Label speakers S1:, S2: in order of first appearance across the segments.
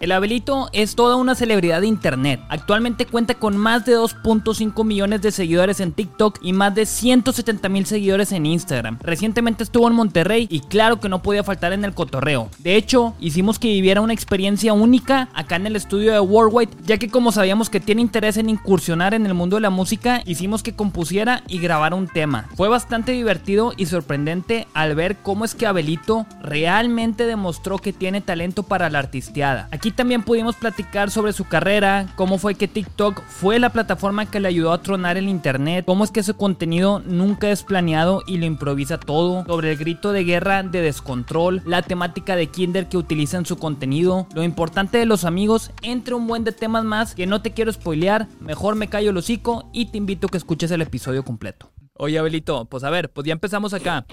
S1: el Abelito es toda una celebridad de internet. Actualmente cuenta con más de 2.5 millones de seguidores en TikTok y más de 170 mil seguidores en Instagram. Recientemente estuvo en Monterrey y claro que no podía faltar en el cotorreo. De hecho, hicimos que viviera una experiencia única acá en el estudio de Worldwide, ya que como sabíamos que tiene interés en incursionar en el mundo de la música, hicimos que compusiera y grabara un tema. Fue bastante divertido y sorprendente al ver cómo es que Abelito realmente demostró que tiene talento para la artisteada. Aquí también pudimos platicar sobre su carrera, cómo fue que TikTok fue la plataforma que le ayudó a tronar el internet, cómo es que su contenido nunca es planeado y lo improvisa todo, sobre el grito de guerra de descontrol, la temática de Kinder que utiliza en su contenido, lo importante de los amigos, entre un buen de temas más que no te quiero spoilear, mejor me callo el hocico y te invito a que escuches el episodio completo. Oye, Abelito, pues a ver, pues ya empezamos acá.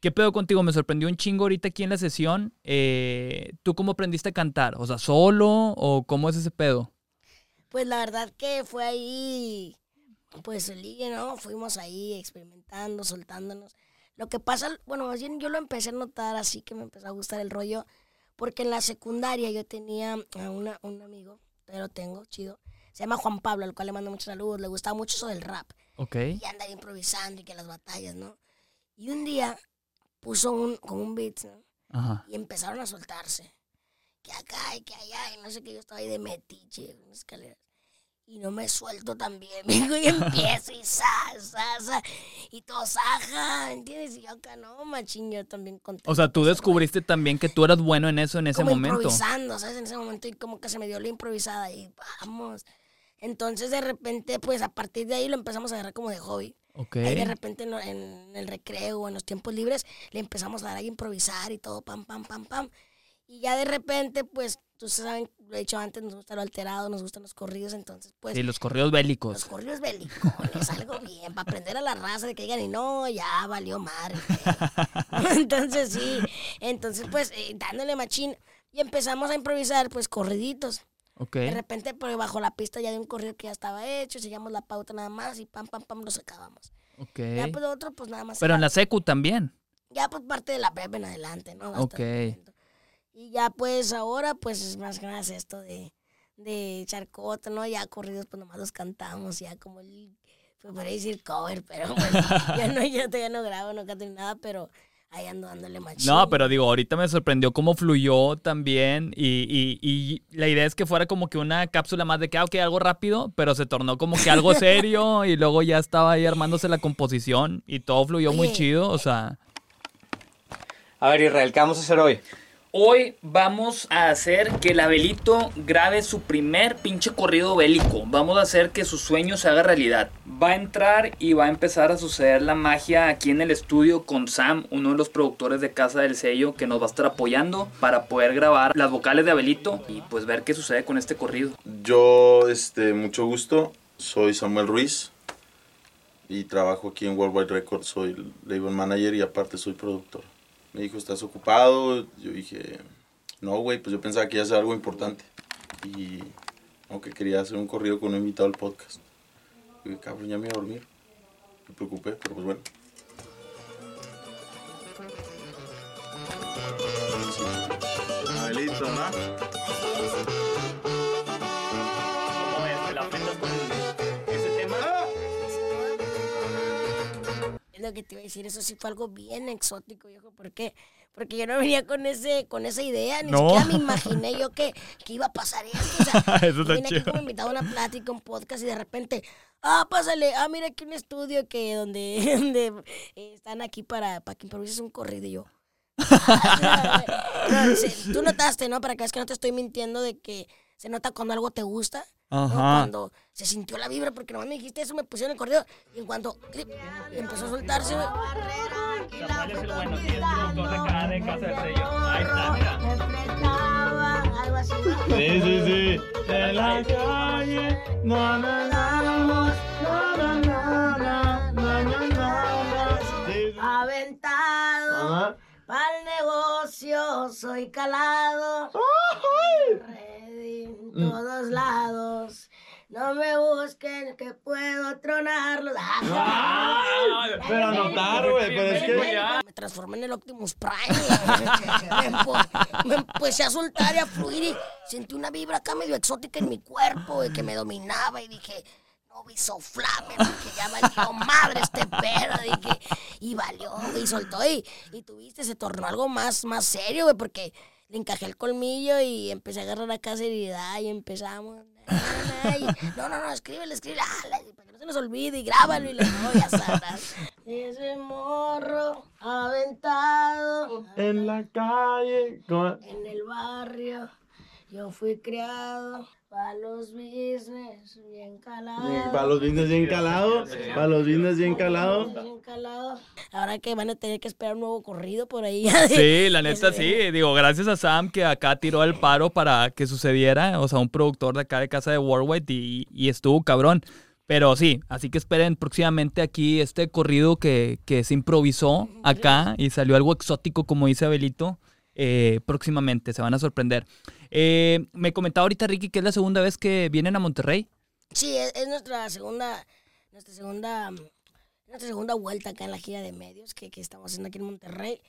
S1: ¿Qué pedo contigo? Me sorprendió un chingo ahorita aquí en la sesión. Eh, ¿Tú cómo aprendiste a cantar? O sea, ¿solo o cómo es ese pedo?
S2: Pues la verdad que fue ahí, pues el ¿no? Fuimos ahí experimentando, soltándonos. Lo que pasa, bueno, más bien yo lo empecé a notar así que me empezó a gustar el rollo, porque en la secundaria yo tenía a una, un amigo, pero tengo, chido, se llama Juan Pablo, al cual le mando muchos saludos, le gustaba mucho eso del rap.
S1: Ok.
S2: Y anda improvisando y que las batallas, ¿no? Y un día puso un, como un beat, ¿no?
S1: Ajá.
S2: Y empezaron a soltarse. Que acá y que allá, y no sé qué, yo estaba ahí de metiche en las escaleras. Y no me suelto también, vengo y empiezo y sa, sa, sa. Y todos, ajá, ¿entiendes? Y yo acá, no, machín, yo también contento.
S1: O sea, tú descubriste también que tú eras bueno en eso en ese
S2: como
S1: momento.
S2: improvisando, ¿sabes? En ese momento y como que se me dio la improvisada y vamos. Entonces de repente, pues a partir de ahí lo empezamos a agarrar como de hobby.
S1: Ok.
S2: Ahí de repente en, el recreo o en los tiempos libres le empezamos a dar a improvisar y todo, pam, pam, pam, pam. Y ya de repente, pues, tú saben, lo he dicho antes, nos gusta lo alterado, nos gustan los corridos, entonces, pues,
S1: Sí, los correos
S2: los
S1: bélicos.
S2: corridos belicones, algo bien, para aprender a la raza de que digan, y no, ya valió madre. güey". entonces, sí, entonces, pues, eh, dándole machín. Y empezamos a improvisar, pues, corriditos.
S1: Ok.
S2: De repente, pues, bajo la pista ya de un corrido que ya estaba hecho, seguíamos la pauta nada más y pam, pam, pam, lo sacábamos.
S1: Ok.
S2: Ya, pues, otro, pues, nada más.
S1: Pero en la secu también.
S2: ya pues parte de la prepa en adelante, ¿no?
S1: Ok.
S2: Y ya pues ahora pues es más que nada es esto de, de charcota, ¿no? Ya corridos pues nomás los cantamos, ya como el, pues podría decir cover, pero pues, ya no, ya todavía no grabo, no canto ni nada, pero ahí ando dándole machín.
S1: No, pero digo, ahorita me sorprendió cómo fluyó también y, y- y la idea es que fuera como que una cápsula más de que, ah, ok, algo rápido, pero se tornó como que algo serio y luego ya estaba ahí armándose la composición y todo fluyó muy chido, o sea...
S3: A ver, Israel, ¿qué vamos a hacer hoy?
S1: Hoy vamos a hacer que el Abelito grabe su primer pinche corrido bélico. Vamos a hacer que su sueño se haga realidad. Va a entrar y va a empezar a suceder la magia aquí en el estudio con Sam, uno de los productores de Casa del Sello, que nos va a estar apoyando para poder grabar las vocales de Abelito y pues ver qué sucede con este corrido.
S4: Yo, este, mucho gusto, soy Samuel Ruiz y trabajo aquí en Worldwide Records, soy label manager y aparte soy productor. Me dijo, ¿estás ocupado? Yo dije, no, güey, pues yo pensaba que iba a ser algo importante. Y aunque quería hacer un corrido con un invitado al podcast. Y dije, cabrón, ya me iba a dormir. Me preocupé, pero pues bueno. Abelito, ¿no?
S2: Lo que te iba a decir, eso sí fue algo bien exótico, viejo, ¿por qué? Porque yo no venía con ese, con esa idea, ni
S1: No.
S2: siquiera me imaginé yo que, que iba a pasar esto. O sea,
S1: Eso
S2: yo
S1: está
S2: vine aquí como invitado a una plática, un podcast, y de repente, ah, pásale, ah, mira aquí un estudio que donde, donde eh, están aquí para, para que improvises un corrido y yo. "Ah, no, tú notaste, ¿no? Para que veas que no te estoy mintiendo de que se nota cuando algo te gusta.
S1: Ajá. ¿no?
S2: Cuando se sintió la vibra, porque nomás me dijiste eso, me pusieron el cordero. Y en cuanto empezó a soltarse, güey.
S1: Samuel es el bueno, sí,
S2: Algo así.
S1: Sí, sí, sí. De la calle, no, no, no, no,
S2: Aventado, para el negocio soy calado. ¡Ay! En todos lados. No me busquen que puedo tronarlos.
S3: Pero anotar, güey, pero es que-
S2: Me transformé en el Optimus Prime. güey. me, empo- me empecé a soltar y a fluir y sentí una vibra acá medio exótica en mi cuerpo y que me dominaba y dije, no viso flame, que ya valió madre este perro, dije, y valió, y soltó y, y tuviste, se tornó algo más, más serio, güey, porque le encajé el colmillo y empecé a agarrar acá seriedad y empezamos. No, no, no, escríbele, escríbele, ah, para que no se nos olvide y grábalo y le voy a. Ese morro aventado
S5: En la calle.
S2: en el barrio. Yo fui criado para los business bien calados.
S5: Para los business bien calados. Para los business bien calados.
S2: Bien calados. Ahora que van a tener que esperar un nuevo corrido por ahí.
S1: Sí, la neta sí. Digo, gracias a Sam que acá tiró el paro para que sucediera. O sea, un productor de acá de casa de Worldwide y, y estuvo cabrón. Pero sí, así que esperen próximamente aquí este corrido que, que se improvisó acá y salió algo exótico, como dice Abelito. eh, próximamente, se van a sorprender. Eh, me comentaba ahorita Ricky que es la segunda vez que vienen a Monterrey.
S2: Sí, es, es nuestra segunda, nuestra segunda, nuestra segunda vuelta acá en la gira de medios que estamos haciendo aquí en Monterrey.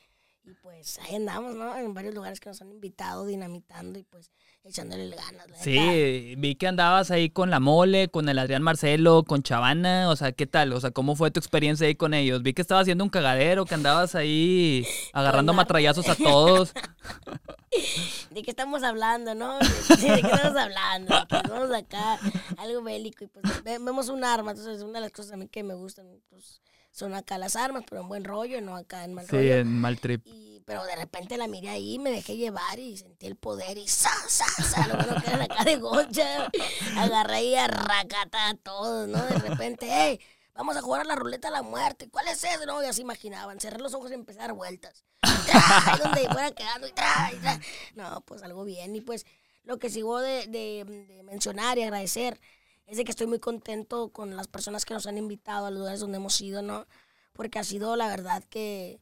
S2: Y pues ahí andamos, ¿no? En varios lugares que nos han invitado, dinamitando y pues echándole ganas. la.
S1: Sí, vi que andabas ahí con la mole, con el Adrián Marcelo, con Chavana, o sea, ¿qué tal? O sea, ¿cómo fue tu experiencia ahí con ellos? Vi que estabas haciendo un cagadero, que andabas ahí agarrando matrallazos a todos.
S2: ¿De qué estamos hablando, no? ¿De, de qué estamos hablando? De que vamos acá, algo bélico y pues ve- vemos un arma. Entonces, una de las cosas a mí que me gustan pues, son acá las armas, pero en buen rollo, no acá en mal
S1: Sí,
S2: rollo.
S1: en mal trip.
S2: Y, pero de repente la miré ahí, me dejé llevar y sentí el poder y ¡sa, sa, sa! Lo bueno que era acá de gocha. Agarré y a racata a todos, ¿no? De repente, ¡hey! Vamos a jugar a la ruleta de la muerte. ¿Cuál es eso? No, ya se imaginaban. Cerré los ojos y empecé a dar vueltas. Ahí donde fuera quedando. Y tra, y tra. No, pues algo bien. Y pues lo que sigo de, de- de mencionar y agradecer es de que estoy muy contento con las personas que nos han invitado a los lugares donde hemos ido, ¿no? Porque ha sido la verdad que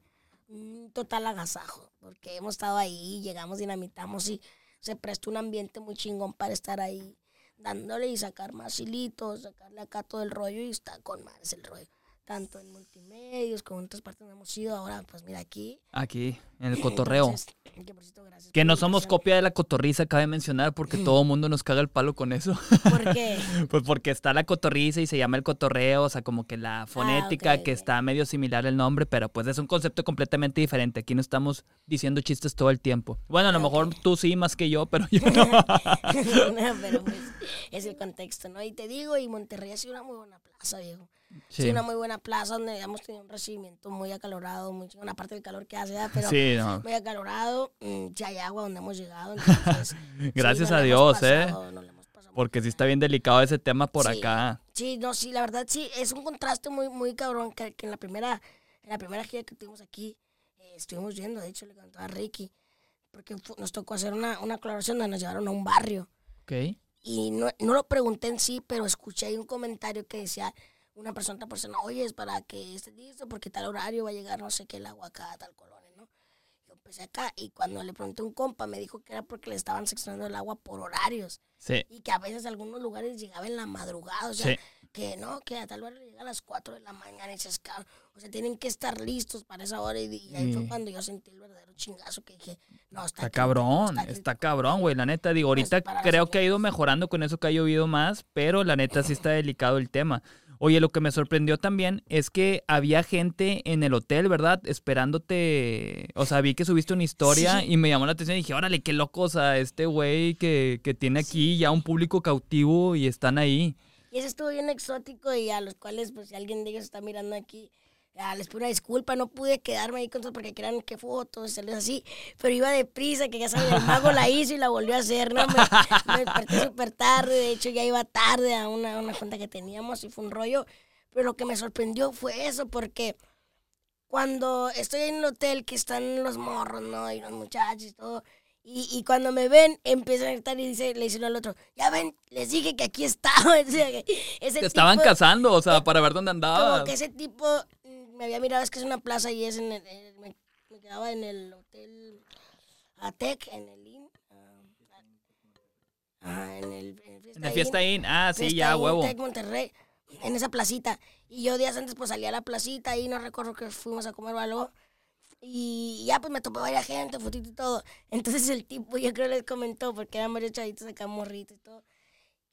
S2: un total agasajo, porque hemos estado ahí, llegamos, dinamitamos y se prestó un ambiente muy chingón para estar ahí dándole y sacar más hilitos, sacarle acá todo el rollo y está con más el rollo. Tanto en multimedios como en otras partes donde hemos ido. Ahora, pues mira aquí.
S1: Aquí, en el cotorreo.
S2: Entonces, que, por cierto, gracias
S1: Que
S2: por
S1: no somos copia de la cotorriza, cabe mencionar, porque todo el mundo nos caga el palo con eso.
S2: ¿Por qué?
S1: Pues porque está la cotorriza y se llama el cotorreo, o sea, como que la fonética,
S2: Ah, ok,
S1: que está medio similar el nombre, pero pues es un concepto completamente diferente. Aquí no estamos diciendo chistes todo el tiempo. Bueno, a lo mejor tú sí más que yo, pero yo no.
S2: No, pero pues es el contexto, ¿no? Y te digo, y Monterrey ha sido una muy buena plaza, viejo. Sí.
S1: Sí,
S2: una muy buena plaza donde hemos tenido un recibimiento muy acalorado, muy chingón, aparte del calor que hace, pero
S1: sí, no.
S2: muy acalorado. mm, Ya hay agua donde hemos llegado. entonces, sí,
S1: Gracias
S2: nos
S1: a Dios, ¿eh?
S2: pasado, muy
S1: Porque sí está bien delicado ese tema por
S2: Sí.
S1: acá.
S2: Sí, no, sí, la verdad sí, es un contraste muy, muy cabrón que, que en la primera, en la primera gira que tuvimos aquí, eh, estuvimos yendo, de hecho le contaba a Ricky, porque nos tocó hacer una, una aclaración donde nos llevaron a un barrio.
S1: Ok.
S2: Y no, no lo pregunté en sí, pero escuché ahí un comentario que decía una persona, otra persona, oye, es para que estés listo, porque tal horario va a llegar no sé qué el agua acá a tal colonia, ¿no? Yo empecé acá y cuando le pregunté a un compa me dijo que era porque le estaban seccionando el agua por horarios
S1: Sí.
S2: y que a veces algunos lugares llegaba en la madrugada, o sea,
S1: Sí.
S2: que no, que a tal hora llega a las 4 de la mañana y dices, cabrón, o sea, tienen que estar listos para esa hora y, y ahí fue
S1: Sí.
S2: cuando yo sentí el verdadero chingazo que dije, no, está,
S1: Está cabrón,
S2: crítico".
S1: está cabrón, güey. La neta, digo, ahorita creo que ha ido mejorando con eso que ha llovido más, pero la neta sí está delicado el tema. Oye, lo que me sorprendió también es que había gente en el hotel, ¿verdad? Esperándote. O sea, vi que subiste una historia
S2: Sí.
S1: y me llamó la atención y dije, órale, qué loco, o sea, este güey que, que tiene aquí ya un público cautivo y están ahí.
S2: Y eso estuvo bien exótico y a los cuales, pues si alguien de ellos está mirando aquí, ah, les pido una disculpa, no pude quedarme ahí con todos porque crean que fotos, salió así, pero iba deprisa, que ya saben, el mago la hizo y la volvió a hacer, ¿no? Me, me desperté súper tarde, de hecho ya iba tarde a una, una junta que teníamos y fue un rollo, pero lo que me sorprendió fue eso, porque cuando estoy en el hotel que están los morros, ¿no? Y los muchachos y todo. Y, y cuando me ven, empiezan a gritar y dice, le dicen al otro, ya ven, les dije que aquí estaba. Que ese
S1: Te estaban
S2: tipo-
S1: casando, o sea, para ver dónde andabas.
S2: Como que ese tipo me había mirado, es que es una plaza y es en el, en- me, me quedaba en el hotel Atec, en el Inn. ah, ah, en el, en el
S1: En la fiesta Inn. Ah, sí,
S2: Fiesta
S1: ya,
S2: Inn,
S1: huevo.
S2: Tec Monterrey, en esa placita. Y yo días antes pues salí a la placita y no recuerdo que fuimos a comer o algo. Y ya pues me topé varias gente, fotito y todo. Entonces el tipo yo creo les comentó, porque eran varios chavitos acá morritos y todo.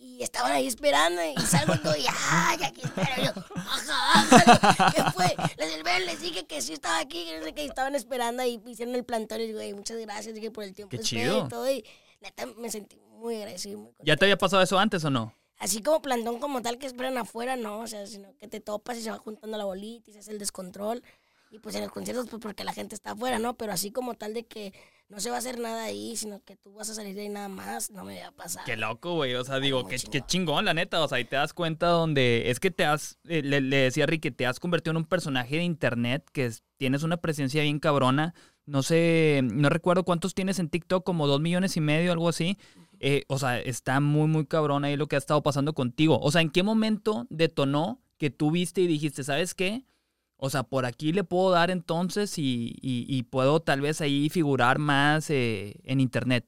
S2: Y estaban ahí esperando y salgo todo y ¡ay, aquí espero! yo, ¡ajá, ajá! ¿Qué fue? Les, les dije que sí estaba aquí, que no sé qué, estaban esperando ahí, hicieron el plantón y digo, "Ey, muchas gracias, dije, por el tiempo
S1: Qué chido.
S2: y todo. Y neta me sentí muy agradecido, muy
S1: ¿Ya te había pasado eso antes o no?
S2: Así como plantón como tal que esperan afuera, no, o sea, sino que te topas y se va juntando la bolita y se hace el descontrol. Y pues en los conciertos, pues porque la gente está afuera, ¿no? Pero así como tal de que no se va a hacer nada ahí, sino que tú vas a salir de ahí nada más, no me va a pasar.
S1: Qué loco, güey. O sea, digo, qué,
S2: chingón.
S1: qué chingón, la neta. O sea, ahí te das cuenta donde es que te has, eh, le, le decía a Rick que te has convertido en un personaje de internet, que es- tienes una presencia bien cabrona. No sé, no recuerdo cuántos tienes en TikTok, como dos millones y medio, algo así. Eh, o sea, está muy, muy cabrón ahí lo que ha estado pasando contigo. O sea, ¿en qué momento detonó que tú viste y dijiste, ¿sabes qué? O sea, por aquí le puedo dar entonces y, y- y puedo tal vez ahí figurar más eh, en internet.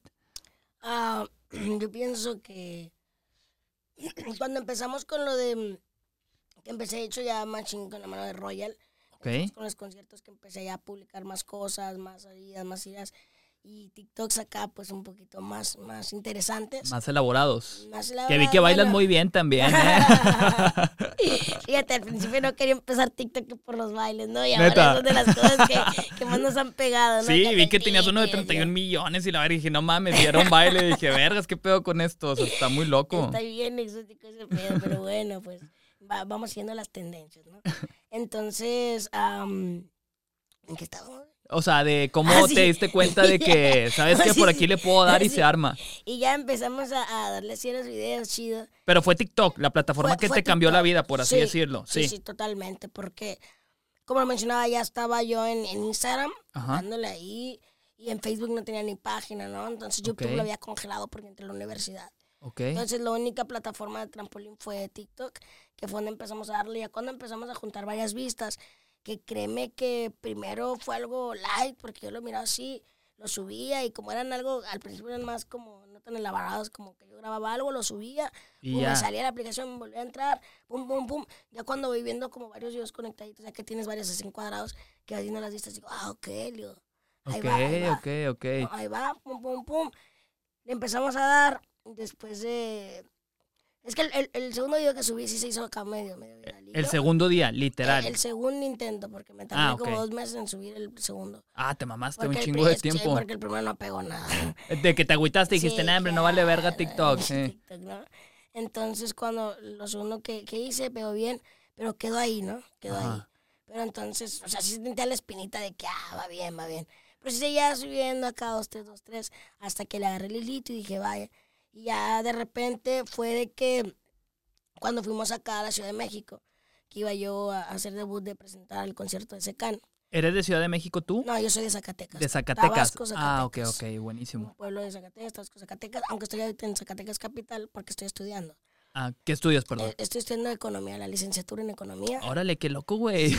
S2: Ah, yo pienso que cuando empezamos con lo de que empecé hecho ya machín con la mano de Royal,
S1: ¿Ok?
S2: con los conciertos que empecé ya a publicar más cosas, más salidas, más ideas y TikToks acá pues un poquito más más interesantes.
S1: Más elaborados.
S2: Más
S1: Que vi
S2: elaborados,
S1: que bailas
S2: bueno.
S1: muy bien también, ¿eh?
S2: Fíjate, al principio no quería empezar TikTok por los bailes, ¿no? Y
S1: Neta.
S2: ahora es de las cosas que, que más nos han pegado, ¿no?
S1: Sí, vi que
S2: te
S1: tenías uno de
S2: piques,
S1: 31 millones y la verdad dije, no mames, y era un baile. dije, vergas, ¿qué pedo con esto? O sea, está muy loco.
S2: Está bien exótico ese pedo, pero bueno, pues va- vamos siguiendo las tendencias, ¿no? Entonces, am, ¿en qué estábamos?
S1: O sea, de cómo
S2: Ah,
S1: te diste cuenta de que, ¿sabes qué? Por aquí le puedo dar y se arma.
S2: Y ya empezamos a, a darle ciertos videos chidos.
S1: Pero fue TikTok, la plataforma
S2: Fue-
S1: que
S2: fue
S1: te cambió la vida, por así
S2: Sí,
S1: decirlo.
S2: Sí,
S1: Sí.
S2: sí, totalmente, porque como lo mencionaba, ya estaba yo en, en Instagram,
S1: Ajá.
S2: dándole ahí, y en Facebook no tenía ni página, ¿no? Entonces YouTube lo había congelado porque entré a la universidad.
S1: Ok.
S2: Entonces la única plataforma de trampolín fue TikTok, que fue donde empezamos a darle, ya cuando empezamos a juntar varias vistas, que créeme que primero fue algo light, porque yo lo miraba así, lo subía y como eran algo, al principio eran más como no tan elaborados, como que yo grababa algo, lo subía,
S1: Y
S2: me salía la aplicación, me volvía a entrar, pum, pum, pum. Ya cuando voy viendo como varios videos conectaditos, ya que tienes varios así cuadrados, que vas viendo las vistas, digo, ah, ok, digo, ahí va, ahí va.
S1: ok, ok.
S2: No, ahí va, pum, pum, pum. Le empezamos a dar después de... Es que el, el- el segundo video que subí sí se hizo acá medio, medio viralillo.
S1: El segundo día, literal.
S2: el segundo intento, porque me tardé
S1: Ah,
S2: como dos meses en subir el segundo.
S1: Ah, te mamaste un
S2: Porque
S1: chingo de
S2: que sí,
S1: tiempo.
S2: porque el primero no pegó nada.
S1: De que te agüitaste y dijiste,
S2: Sí,
S1: nah, hombre, no vale verga TikTok. sí.
S2: TikTok, ¿no? Entonces, cuando lo segundo que, que hice pegó bien, pero quedó ahí, ¿no? Quedó ahí. Pero entonces, o sea, sí sentía la espinita de que, ah, va bien, va bien. Pero sí seguía subiendo acá, dos, tres, dos, tres, hasta que le agarré el hilito y dije, vaya. Y ya de repente fue de que cuando fuimos acá a la Ciudad de México, que iba yo a hacer debut de presentar el concierto de Secan.
S1: ¿Eres de Ciudad de México tú?
S2: No, yo soy de Zacatecas.
S1: de Zacatecas.
S2: Tabasco,
S1: Ah, ok, ok, buenísimo.
S2: Un pueblo de Zacatecas, Tabasco, Zacatecas, aunque estoy ahorita en Zacatecas capital porque estoy estudiando.
S1: Ah, ¿qué estudias, perdón?
S2: Eh, Estoy estudiando economía, la licenciatura en economía.
S1: Órale, qué loco, güey.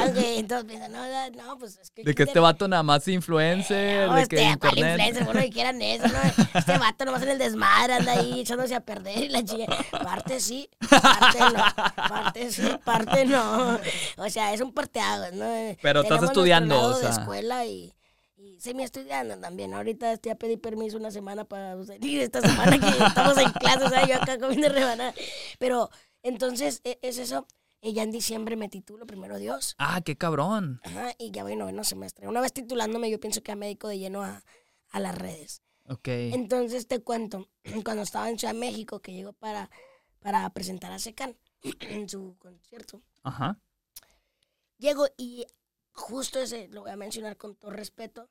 S2: Aunque entonces piensan, no, pues es que...
S1: De que este vato nada más influencer,
S2: No,
S1: de
S2: este,
S1: que
S2: ¿cuál
S1: internet.
S2: influencer? Bueno, que quieran eso, ¿no? Este vato nomás en el desmadre anda ahí echándose a perder y la chica. Parte sí, parte no. Parte sí, parte no. O sea, es un parteaguas, ¿no?
S1: Pero estás estudiando, o
S2: lado de
S1: sea.
S2: escuela y, y semi estudiando también. Ahorita ya pedí permiso una semana para salir esta semana que estamos en clases, ¿sabes? Yo acá comiendo rebanada. Pero entonces, e- es eso. Y ya en diciembre me titulo, primero Dios.
S1: Ah, qué cabrón.
S2: Ajá, y ya voy noveno semestre. Una vez titulándome, yo pienso que ya me dedico de lleno a, a las redes.
S1: Ok.
S2: Entonces te cuento, cuando estaba en Ciudad de México, que llegó para, para presentar a Secan en su concierto,
S1: Ajá.
S2: llego y justo ese, lo voy a mencionar con todo respeto,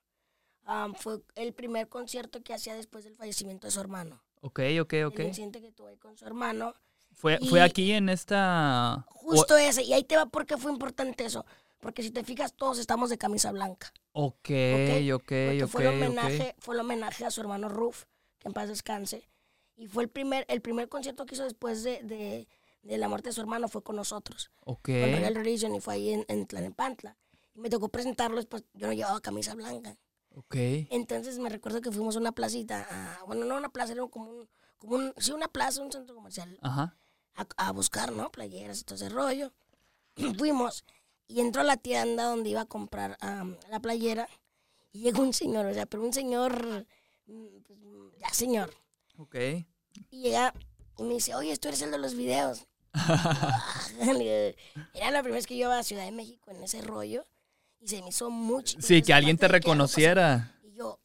S2: am, fue el primer concierto que hacía después del fallecimiento de su hermano.
S1: Ok, ok, ok.
S2: El incidente que tuve con su hermano.
S1: Fue,
S2: y-
S1: fue aquí en esta...
S2: Justo ese, y ahí te va porque fue importante eso. Porque si te fijas, todos estamos de camisa blanca.
S1: Ok,
S2: Ok,
S1: ok,
S2: Porque
S1: ok,
S2: fue, el homenaje, fue el homenaje a su hermano Ruf, que en paz descanse. Y fue el primer, el primer concierto que hizo después de, de, de la muerte de su hermano, fue con nosotros,
S1: Ok.
S2: con Real Religion, y fue ahí en, en Tlalnepantla. Y me tocó presentarlo después, yo no llevaba camisa blanca.
S1: Ok.
S2: Entonces me recuerdo que fuimos a una placita, a- bueno, no una plaza, era como un, como un, sí, una plaza, un centro comercial,
S1: Ajá.
S2: a, a buscar, ¿no? Playeras y todo ese rollo. Fuimos Y entro a la tienda donde iba a comprar la playera. Y llega un señor, o sea, pero un señor, mm, pues, ya señor.
S1: Ok.
S2: Y llega y me dice, oye, tú eres el de los videos. Era la primera vez que yo iba a Ciudad de México en ese rollo. Y se me hizo mucho.
S1: Sí, que alguien te reconociera.
S2: Y yo,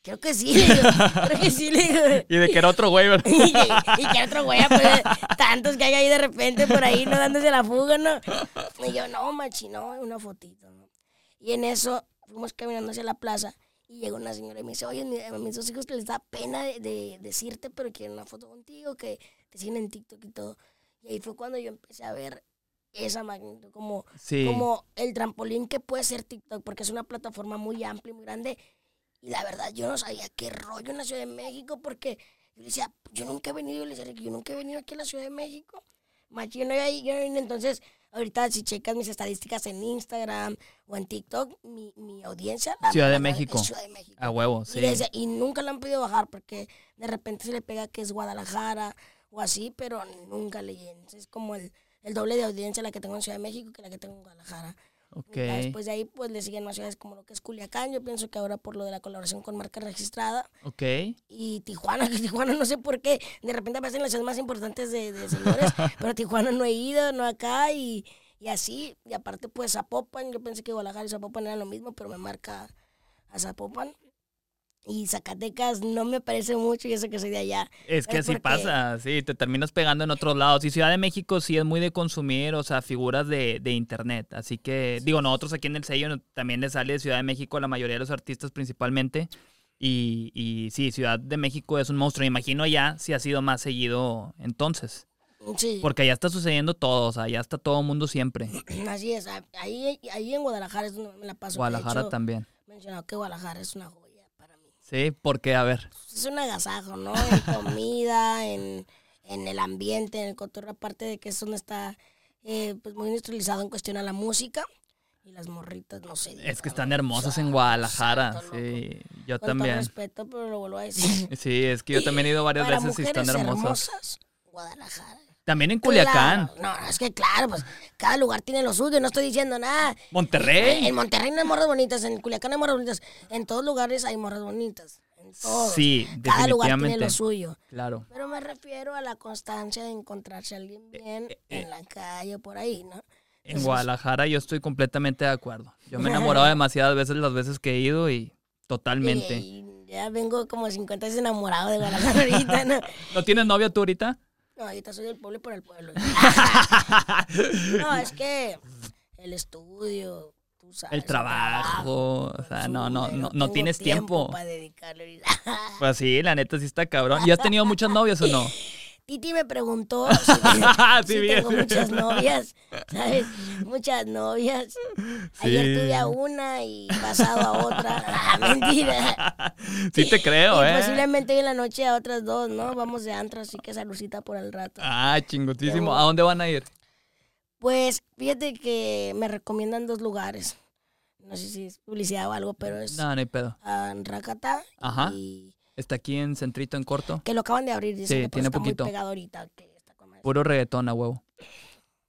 S2: creo que sí, le digo, creo que sí, le digo.
S1: Y de que era otro güey, ¿verdad?
S2: Y, y que otro güey, pues, tantos que hay ahí de repente por ahí, no dándose la fuga, ¿no? Y yo, no, machi, no, una fotito, ¿no? Y en eso fuimos caminando hacia la plaza y llegó una señora y me dice, oye, a mis dos hijos les da pena de, de decirte, pero quieren una foto contigo, que te siguen en TikTok y todo. Y ahí fue cuando yo empecé a ver esa magnitud, como,
S1: Sí.
S2: como el trampolín que puede ser TikTok, porque es una plataforma muy amplia y muy grande. Y la verdad, yo no sabía qué rollo en la Ciudad de México, porque yo le decía, yo nunca he venido, yo le decía, yo nunca he venido aquí a la Ciudad de México. Machi, yo no había yo no vine. Entonces, ahorita si checas mis estadísticas en Instagram o en TikTok, mi, mi audiencia... la-
S1: Ciudad de México.
S2: Ciudad de México.
S1: A huevo,
S2: Y,
S1: sí.
S2: le decía- y nunca la han podido bajar porque de repente se le pega que es Guadalajara o así, pero nunca le llegan. Es como el, el doble de audiencia la que tengo en Ciudad de México que la que tengo en Guadalajara.
S1: Ok.
S2: Ya después de ahí, pues le siguen más ciudades como lo que es Culiacán. Yo pienso que ahora por lo de la colaboración con marca registrada.
S1: Ok.
S2: Y Tijuana, que Tijuana no sé por qué. De repente aparecen las ciudades más importantes de, de seguidores, pero Tijuana no he ido, no acá y, y así. Y aparte, pues Zapopan. Yo pensé que Guadalajara y Zapopan eran lo mismo, pero me marca a Zapopan. Y Zacatecas no me parece mucho y eso que soy de allá.
S1: Es que
S2: Es
S1: así
S2: porque-
S1: pasa, sí, te terminas pegando en otros lados. Y Ciudad de México sí es muy de consumir, o sea, figuras de, de internet. Así que, digo, nosotros aquí en el sello también le sale de Ciudad de México a la mayoría de los artistas principalmente. Y, y sí, Ciudad de México es un monstruo. Imagino ya si ha sido más seguido entonces.
S2: Sí,
S1: Porque allá está sucediendo todo, o sea, allá está todo el mundo siempre.
S2: así es. Ahí, ahí en Guadalajara es donde me la paso.
S1: Guadalajara
S2: hecho,
S1: también.
S2: mencionado que Guadalajara es una.
S1: Sí, porque, a ver,
S2: es un agasajo, ¿no? En comida, en, en el ambiente, en el cotorreo, aparte de que es donde está eh, pues muy industrializado en cuestión a la música. Y las morritas, no sé.
S1: es que están hermosas en Guadalajara. Sí, yo
S2: Con todo
S1: también.
S2: respeto, pero lo vuelvo a decir.
S1: Sí, es que yo también he ido varias
S2: Para
S1: veces y están hermosas.
S2: hermosas, Guadalajara.
S1: También en Culiacán.
S2: Claro, No, no, es que claro, pues cada lugar tiene lo suyo, no estoy diciendo nada.
S1: Monterrey.
S2: En Monterrey no hay morras bonitas, en Culiacán hay morras bonitas, en todos lugares hay morras bonitas. En todos.
S1: Sí,
S2: Cada lugar tiene lo suyo.
S1: Claro.
S2: Pero me refiero a la constancia de encontrarse a alguien bien en la calle o por ahí, ¿no?
S1: En Guadalajara yo estoy completamente de acuerdo. Yo me he enamorado demasiadas veces las veces que he ido y totalmente.
S2: Y, y ya vengo como 50 veces enamorado de Guadalajara ahorita, ¿no?
S1: ¿No tienes novia tú ahorita?
S2: No, ahorita soy del pueblo por el pueblo. no, es que el estudio, tú sabes.
S1: El trabajo, o sea, no, no, no, no tienes tiempo.
S2: para dedicarle.
S1: Pues sí, la neta sí está cabrón. ¿Y has tenido muchas novias o no?
S2: Titi me preguntó si,
S1: Sí,
S2: si
S1: bien.
S2: tengo muchas novias, ¿sabes? Muchas novias. Ayer tuve a una y pasado a otra. Ah, mentira.
S1: Sí te creo,
S2: y
S1: ¿eh?
S2: posiblemente hoy en la noche a otras dos, ¿no? Vamos de antro, así que saludcita por el rato.
S1: Ah, chingotísimo. ¿A dónde van a ir?
S2: Pues fíjate que me recomiendan dos lugares. No sé si es publicidad o algo, pero es
S1: No, no hay pedo.
S2: Rakata
S1: Ajá.
S2: y
S1: Está aquí en Centrito, en corto.
S2: que lo acaban de abrir. Dicen
S1: Sí,
S2: que, pues,
S1: tiene
S2: está
S1: poquito.
S2: muy pegado ahorita. que está con.
S1: Puro reggaetón a huevo.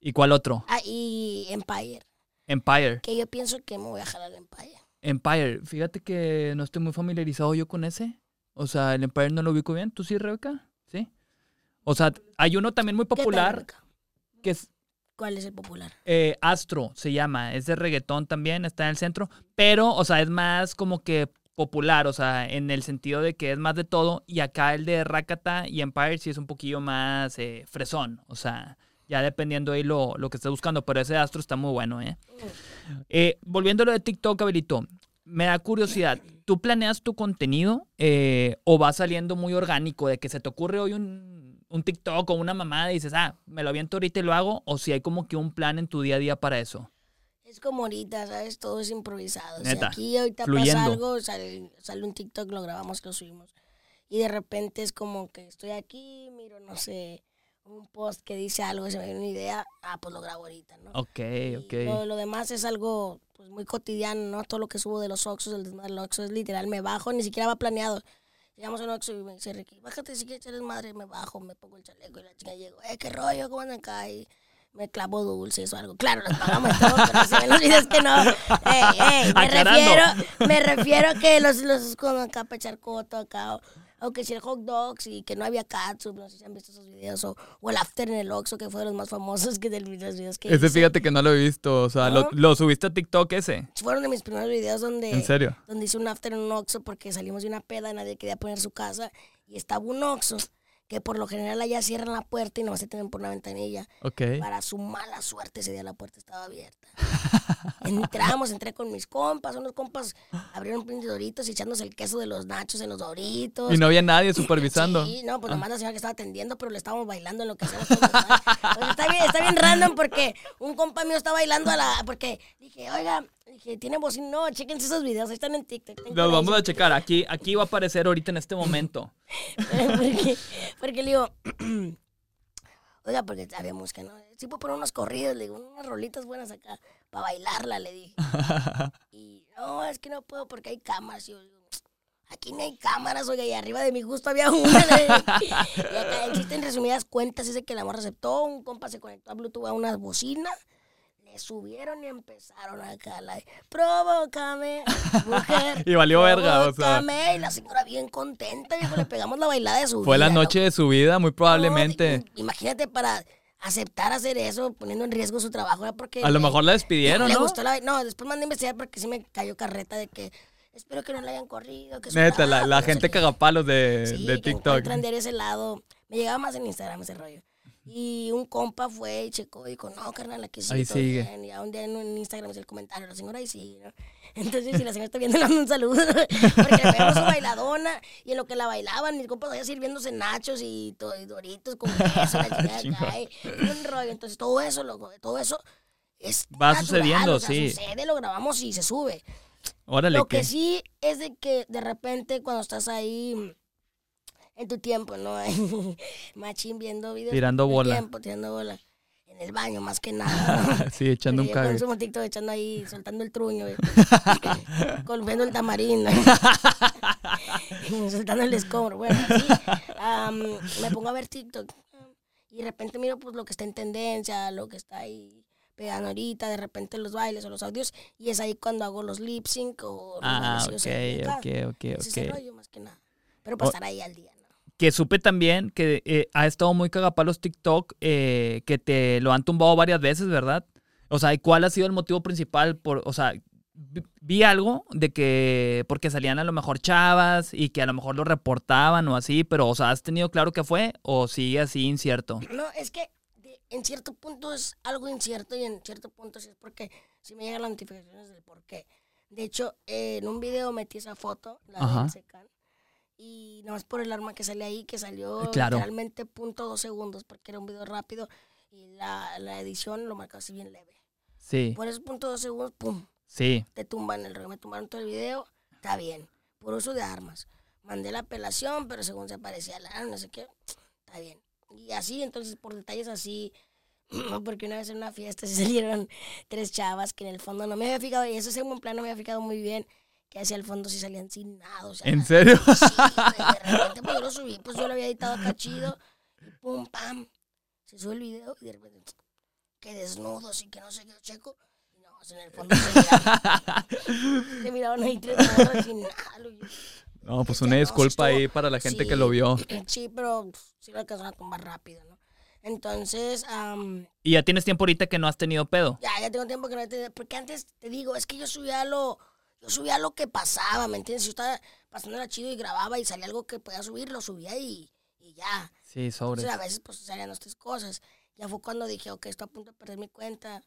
S1: ¿Y cuál otro?
S2: Ah, y Empire,
S1: Empire.
S2: que yo pienso que me voy a jalar al Empire.
S1: Empire. Fíjate que no estoy muy familiarizado yo con ese. O sea, el Empire no lo ubico bien. ¿Tú sí, Rebeca? Sí. O sea, hay uno también muy
S2: ¿Qué tal,
S1: popular que es
S2: ¿Cuál es el popular?
S1: eh, Astro, se llama. Es de reggaetón también, está en el centro. Pero, o sea, es más como que popular, o sea, en el sentido de que es más de todo. Y acá el de Rakata y Empire sí es un poquillo más eh, fresón. O sea, ya dependiendo ahí lo, lo que estés buscando. Pero ese Astro está muy bueno, ¿eh? Eh, volviendo a lo de TikTok, Abelito, me da curiosidad. ¿Tú planeas tu contenido eh, o va saliendo muy orgánico de que se te ocurre hoy un, un TikTok o una mamada y dices, ah, me lo aviento ahorita y lo hago? ¿O si hay como que un plan en tu día a día para eso?
S2: Es como ahorita, ¿sabes? Todo es improvisado.
S1: Neta,
S2: Si aquí ahorita
S1: fluyendo.
S2: pasa algo, sale, sale un TikTok, lo grabamos, lo subimos. Y de repente es como que estoy aquí, miro, no sé, un post que dice algo, se me viene una idea, ah, pues lo grabo ahorita, ¿no?
S1: Ok,
S2: Y
S1: ok.
S2: Lo, lo demás es algo pues muy cotidiano, ¿no? Todo lo que subo de los Oxos, del desmadre del Oxxo, es literal, me bajo, ni siquiera va planeado. Llegamos a un Oxxo y me dice Ricky, bájate si quieres madre, me bajo, me pongo el chaleco y la chica llego, eh, qué rollo, ¿cómo andan acá? Y me clavo dulces o algo. Claro, los pagamos todo, pero se ven los videos que no. Ey, ey, me refiero, me refiero a que los, los con acá para echar coto acá. O, o que si el hot dogs y que no había catsup, no sé si han visto esos videos. O, o el after en el Oxxo, que fue de los más famosos que de los videos que
S1: Ese
S2: hice.
S1: fíjate que no lo he visto. O sea, lo,
S2: ¿No?
S1: lo subiste a TikTok ese.
S2: Fueron de mis primeros videos donde,
S1: ¿En serio?
S2: donde hice un after en un Oxxo porque salimos de una peda, nadie quería poner su casa y estaba un Oxxo que por lo general allá cierran la puerta y nomás se tienen por una ventanilla.
S1: Ok.
S2: Para su mala suerte ese día la puerta estaba abierta. Entramos, entré con mis compas, unos compas abrieron pinches doritos y echándose el queso de los nachos en los doritos.
S1: Y no había nadie supervisando.
S2: Sí, no, pues nomás la señora que estaba atendiendo, pero le estábamos bailando en lo que hacíamos. todos. Pues está, bien, está bien random porque un compa mío está bailando a la... Porque dije, oiga, dije, tiene bocina. No, chéquense esos videos, ahí están en TikTok.
S1: Los vamos a checar. Aquí, aquí va a aparecer ahorita en este momento.
S2: porque, porque le digo, oiga, porque había música, ¿no? Sí puedo poner unos corridos, le digo, unas rolitas buenas acá, para bailarla, le dije. Y no, es que no puedo porque hay cámaras. Y yo digo, aquí no hay cámaras, oiga, y arriba de mi gusto había una. le dije. Y acá el chiste en resumidas cuentas de que la morra aceptó, un compa se conectó a Bluetooth a una bocina. Le subieron y empezaron acá la provócame, mujer.
S1: Y valió verga, o sea.
S2: provócame". Y la señora bien contenta, viejo, le pegamos la bailada de su
S1: Fue la
S2: vida,
S1: noche de su vida, muy probablemente.
S2: No, imagínate para aceptar hacer eso, poniendo en riesgo su trabajo, ¿verdad? porque
S1: A lo mejor la despidieron, ¿no?
S2: gustó la No, después mandé a investigar porque sí me cayó carreta de que espero que no la hayan corrido. Que
S1: Neta, la, la gente cagapalos de,
S2: Sí,
S1: de TikTok.
S2: encuentran de ese lado. Me llegaba más en Instagram ese rollo. Y un compa fue y checó y dijo, no, carnal, aquí sí.
S1: Ahí
S2: todo
S1: sigue.
S2: bien". Y a un día en, en Instagram hice el comentario, la señora ahí sí, ¿no? Entonces, si la señora está viendo, le mando un saludo. Porque le pegamos su bailadona y en lo que la bailaban, mis compas allá sirviéndose nachos y, to- y doritos con queso, la acá, y un rollo. Entonces, todo eso, loco, todo eso es
S1: Va
S2: natural,
S1: sucediendo,
S2: o sea,
S1: sí.
S2: Sucede, lo grabamos y se sube.
S1: Órale,
S2: Lo
S1: ¿qué?
S2: que sí es de que de repente cuando estás ahí en tu tiempo, ¿no? Machín viendo videos.
S1: Tirando bola.
S2: tiempo, tirando bola. En el baño, más que nada.
S1: sí, echando un
S2: Porque
S1: cague.
S2: consumo TikTok echando ahí, soltando el truño, golpeando el tamarindo. soltando el escombro. Bueno, así. am, me pongo a ver TikTok. Y de repente miro pues lo que está en tendencia, lo que está ahí pegando ahorita, de repente los bailes o los audios. Y es ahí cuando hago los lip sync o los
S1: Ah, ok, ok, ok,
S2: Ese es el
S1: ok.
S2: rollo, más que nada. Pero
S1: O-
S2: estar ahí al día.
S1: Que supe también que eh, ha estado muy cagapalos TikTok, eh, que te lo han tumbado varias veces, ¿verdad? O sea, ¿y cuál ha sido el motivo principal? Por, o sea, vi, algo de que porque salían a lo mejor chavas y que a lo mejor lo reportaban o así, pero, o sea, ¿has tenido claro que fue o sigue así incierto?
S2: No, es que de- en cierto punto es algo incierto y en cierto punto sí es porque sí me llegan las notificaciones del por qué. De hecho, eh, en un video metí esa foto, la
S1: Ajá.
S2: del Secan, y nomás por el arma que sale ahí, que salió
S1: Claro.
S2: literalmente punto dos segundos, porque era un video rápido y la, la edición lo marcaba así bien leve.
S1: Sí,
S2: Por esos punto dos segundos, pum,
S1: sí.
S2: te tumban el rollo. Me tumbaron todo el video, está bien. Por uso de armas. Mandé la apelación, pero según se aparecía la no sé qué, está bien. Y así, entonces, por detalles así, porque una vez en una fiesta se salieron tres chavas que en el fondo no me había fijado, y eso buen plan no me había fijado muy bien, que hacia el fondo sí salían sin nada. O sea,
S1: ¿En serio?
S2: Sí, de repente pues yo lo subí, pues yo lo había editado acá chido, y pum, pam, se sube el video, y de repente, que desnudos y que no sé qué, checo, y no, en el fondo se miraban, se miraban ahí tres morras sin nada.
S1: No, pues una disculpa
S2: estuvo-
S1: ahí para la gente
S2: sí,
S1: que lo vio.
S2: Sí, pero pf, sí lo alcanzaron a tumbar rápido, ¿no? Entonces, am,
S1: Y ya tienes tiempo ahorita que no has tenido pedo.
S2: ya, ya tengo tiempo que no te... Porque antes, te digo, es que yo subía lo... Yo subía lo que pasaba, ¿me entiendes? Yo estaba pasándola chido y grababa y salía algo que podía subir, lo subía y, y ya.
S1: Sí.
S2: Entonces, a veces, pues, salían estas cosas. Ya fue cuando dije, ok, estoy a punto de perder mi cuenta,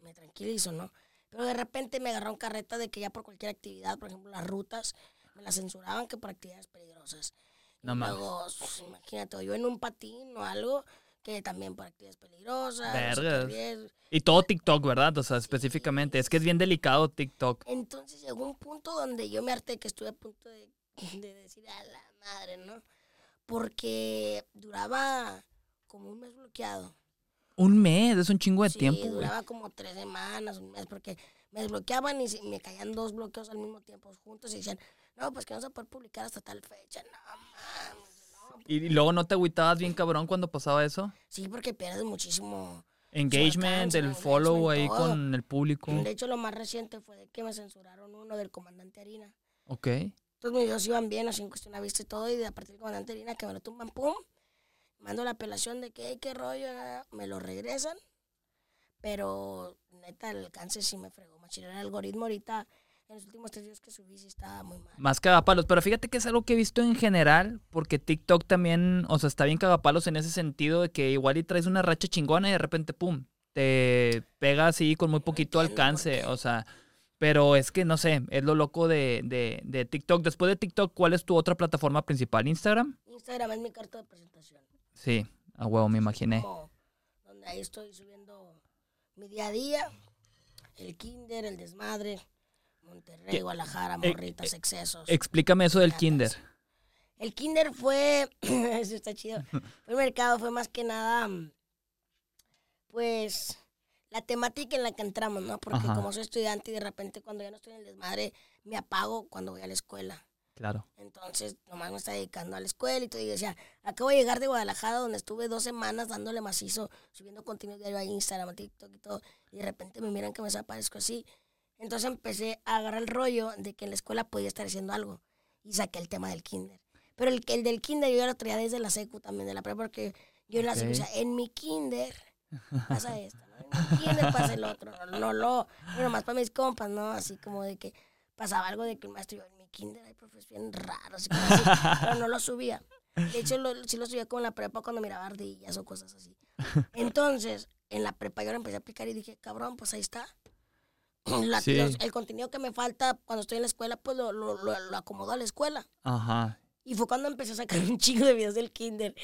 S2: me tranquilizo, ¿no? Pero de repente me agarraron carreta de que ya por cualquier actividad, por ejemplo, las rutas, me las censuraban que por actividades peligrosas.
S1: No mames.
S2: luego, pues, imagínate, yo en un patín o algo, que también por actividades peligrosas.
S1: Vergas. Y todo TikTok, ¿verdad? O sea, específicamente. Es que es bien delicado TikTok.
S2: Entonces llegó un punto donde yo me harté que estuve a punto de, de decir a la madre, ¿no? Porque duraba como un mes bloqueado.
S1: Un mes, es un chingo de
S2: Sí,
S1: tiempo, güey.
S2: duraba como tres semanas, un mes, porque me desbloqueaban y me caían dos bloqueos al mismo tiempo juntos y decían, no, pues que no se puede publicar hasta tal fecha. No, mames.
S1: ¿Y luego no te agüitabas bien cabrón cuando pasaba eso?
S2: Sí, porque pierdes muchísimo,
S1: Engagement, el follow ahí
S2: todo.
S1: con el público.
S2: De hecho, lo más reciente fue de que me censuraron uno del comandante Harina.
S1: Ok.
S2: Entonces mis videos iban bien, así en cuestión de vista y todo, y de a partir del comandante Harina que me lo tumban, pum, mando la apelación de que, "Ey, qué rollo, ah", me lo regresan, pero neta el alcance sí me fregó, machín, el algoritmo ahorita, en los últimos tres días que subí sí estaba muy mal.
S1: Más cagapalos. Pero fíjate que es algo que he visto en general, porque TikTok también, o sea, está bien cagapalos en ese sentido de que igual y traes una racha chingona y de repente, pum, te pega así con muy poquito alcance. O sea, pero es que no sé, es lo loco de, de, de TikTok. Después de TikTok, ¿cuál es tu otra plataforma principal? ¿Instagram?
S2: Instagram es mi carta de presentación.
S1: Sí, a huevo, me imaginé.
S2: como donde ahí estoy subiendo mi día a día, el kinder, el desmadre, Monterrey. Guadalajara,
S1: Eh,
S2: morritas, excesos.
S1: Explícame eso del kinder.
S2: El kinder fue, eso está chido, fue el mercado, fue más que nada, mm, pues, la temática en la que entramos, ¿no? Porque
S1: Ajá.
S2: como soy estudiante y de repente cuando ya no estoy en el desmadre, me apago cuando voy a la escuela.
S1: Claro.
S2: Entonces, nomás me estaba dedicando a la escuela y todo. Y decía, acabo de llegar de Guadalajara, donde estuve dos semanas dándole macizo, subiendo contenido diario a Instagram, a TikTok y todo. Y de repente me miran que me desaparezco así. Entonces empecé a agarrar el rollo de que en la escuela podía estar haciendo algo. Y saqué el tema del kinder. Pero el, el del kinder yo ya lo traía desde la secu también, de la prepa, porque yo en la secu
S1: Ok.
S2: decía, en mi kinder pasa esto, ¿no? En mi kinder pasa el otro. No, no lo, bueno, más para mis compas, ¿no? Así como de que pasaba algo de que el maestro, yo en mi kinder hay profes bien raros, así, pero no lo subía. De hecho, lo, sí lo subía como en la prepa cuando miraba ardillas o cosas así. Entonces, en la prepa yo lo empecé a aplicar y dije, cabrón, pues ahí está. La-
S1: Sí.
S2: los- el contenido que me falta cuando estoy en la escuela, pues lo, lo, lo, lo acomodo a la escuela.
S1: Ajá.
S2: Y fue cuando empecé a sacar un chingo de videos del kinder,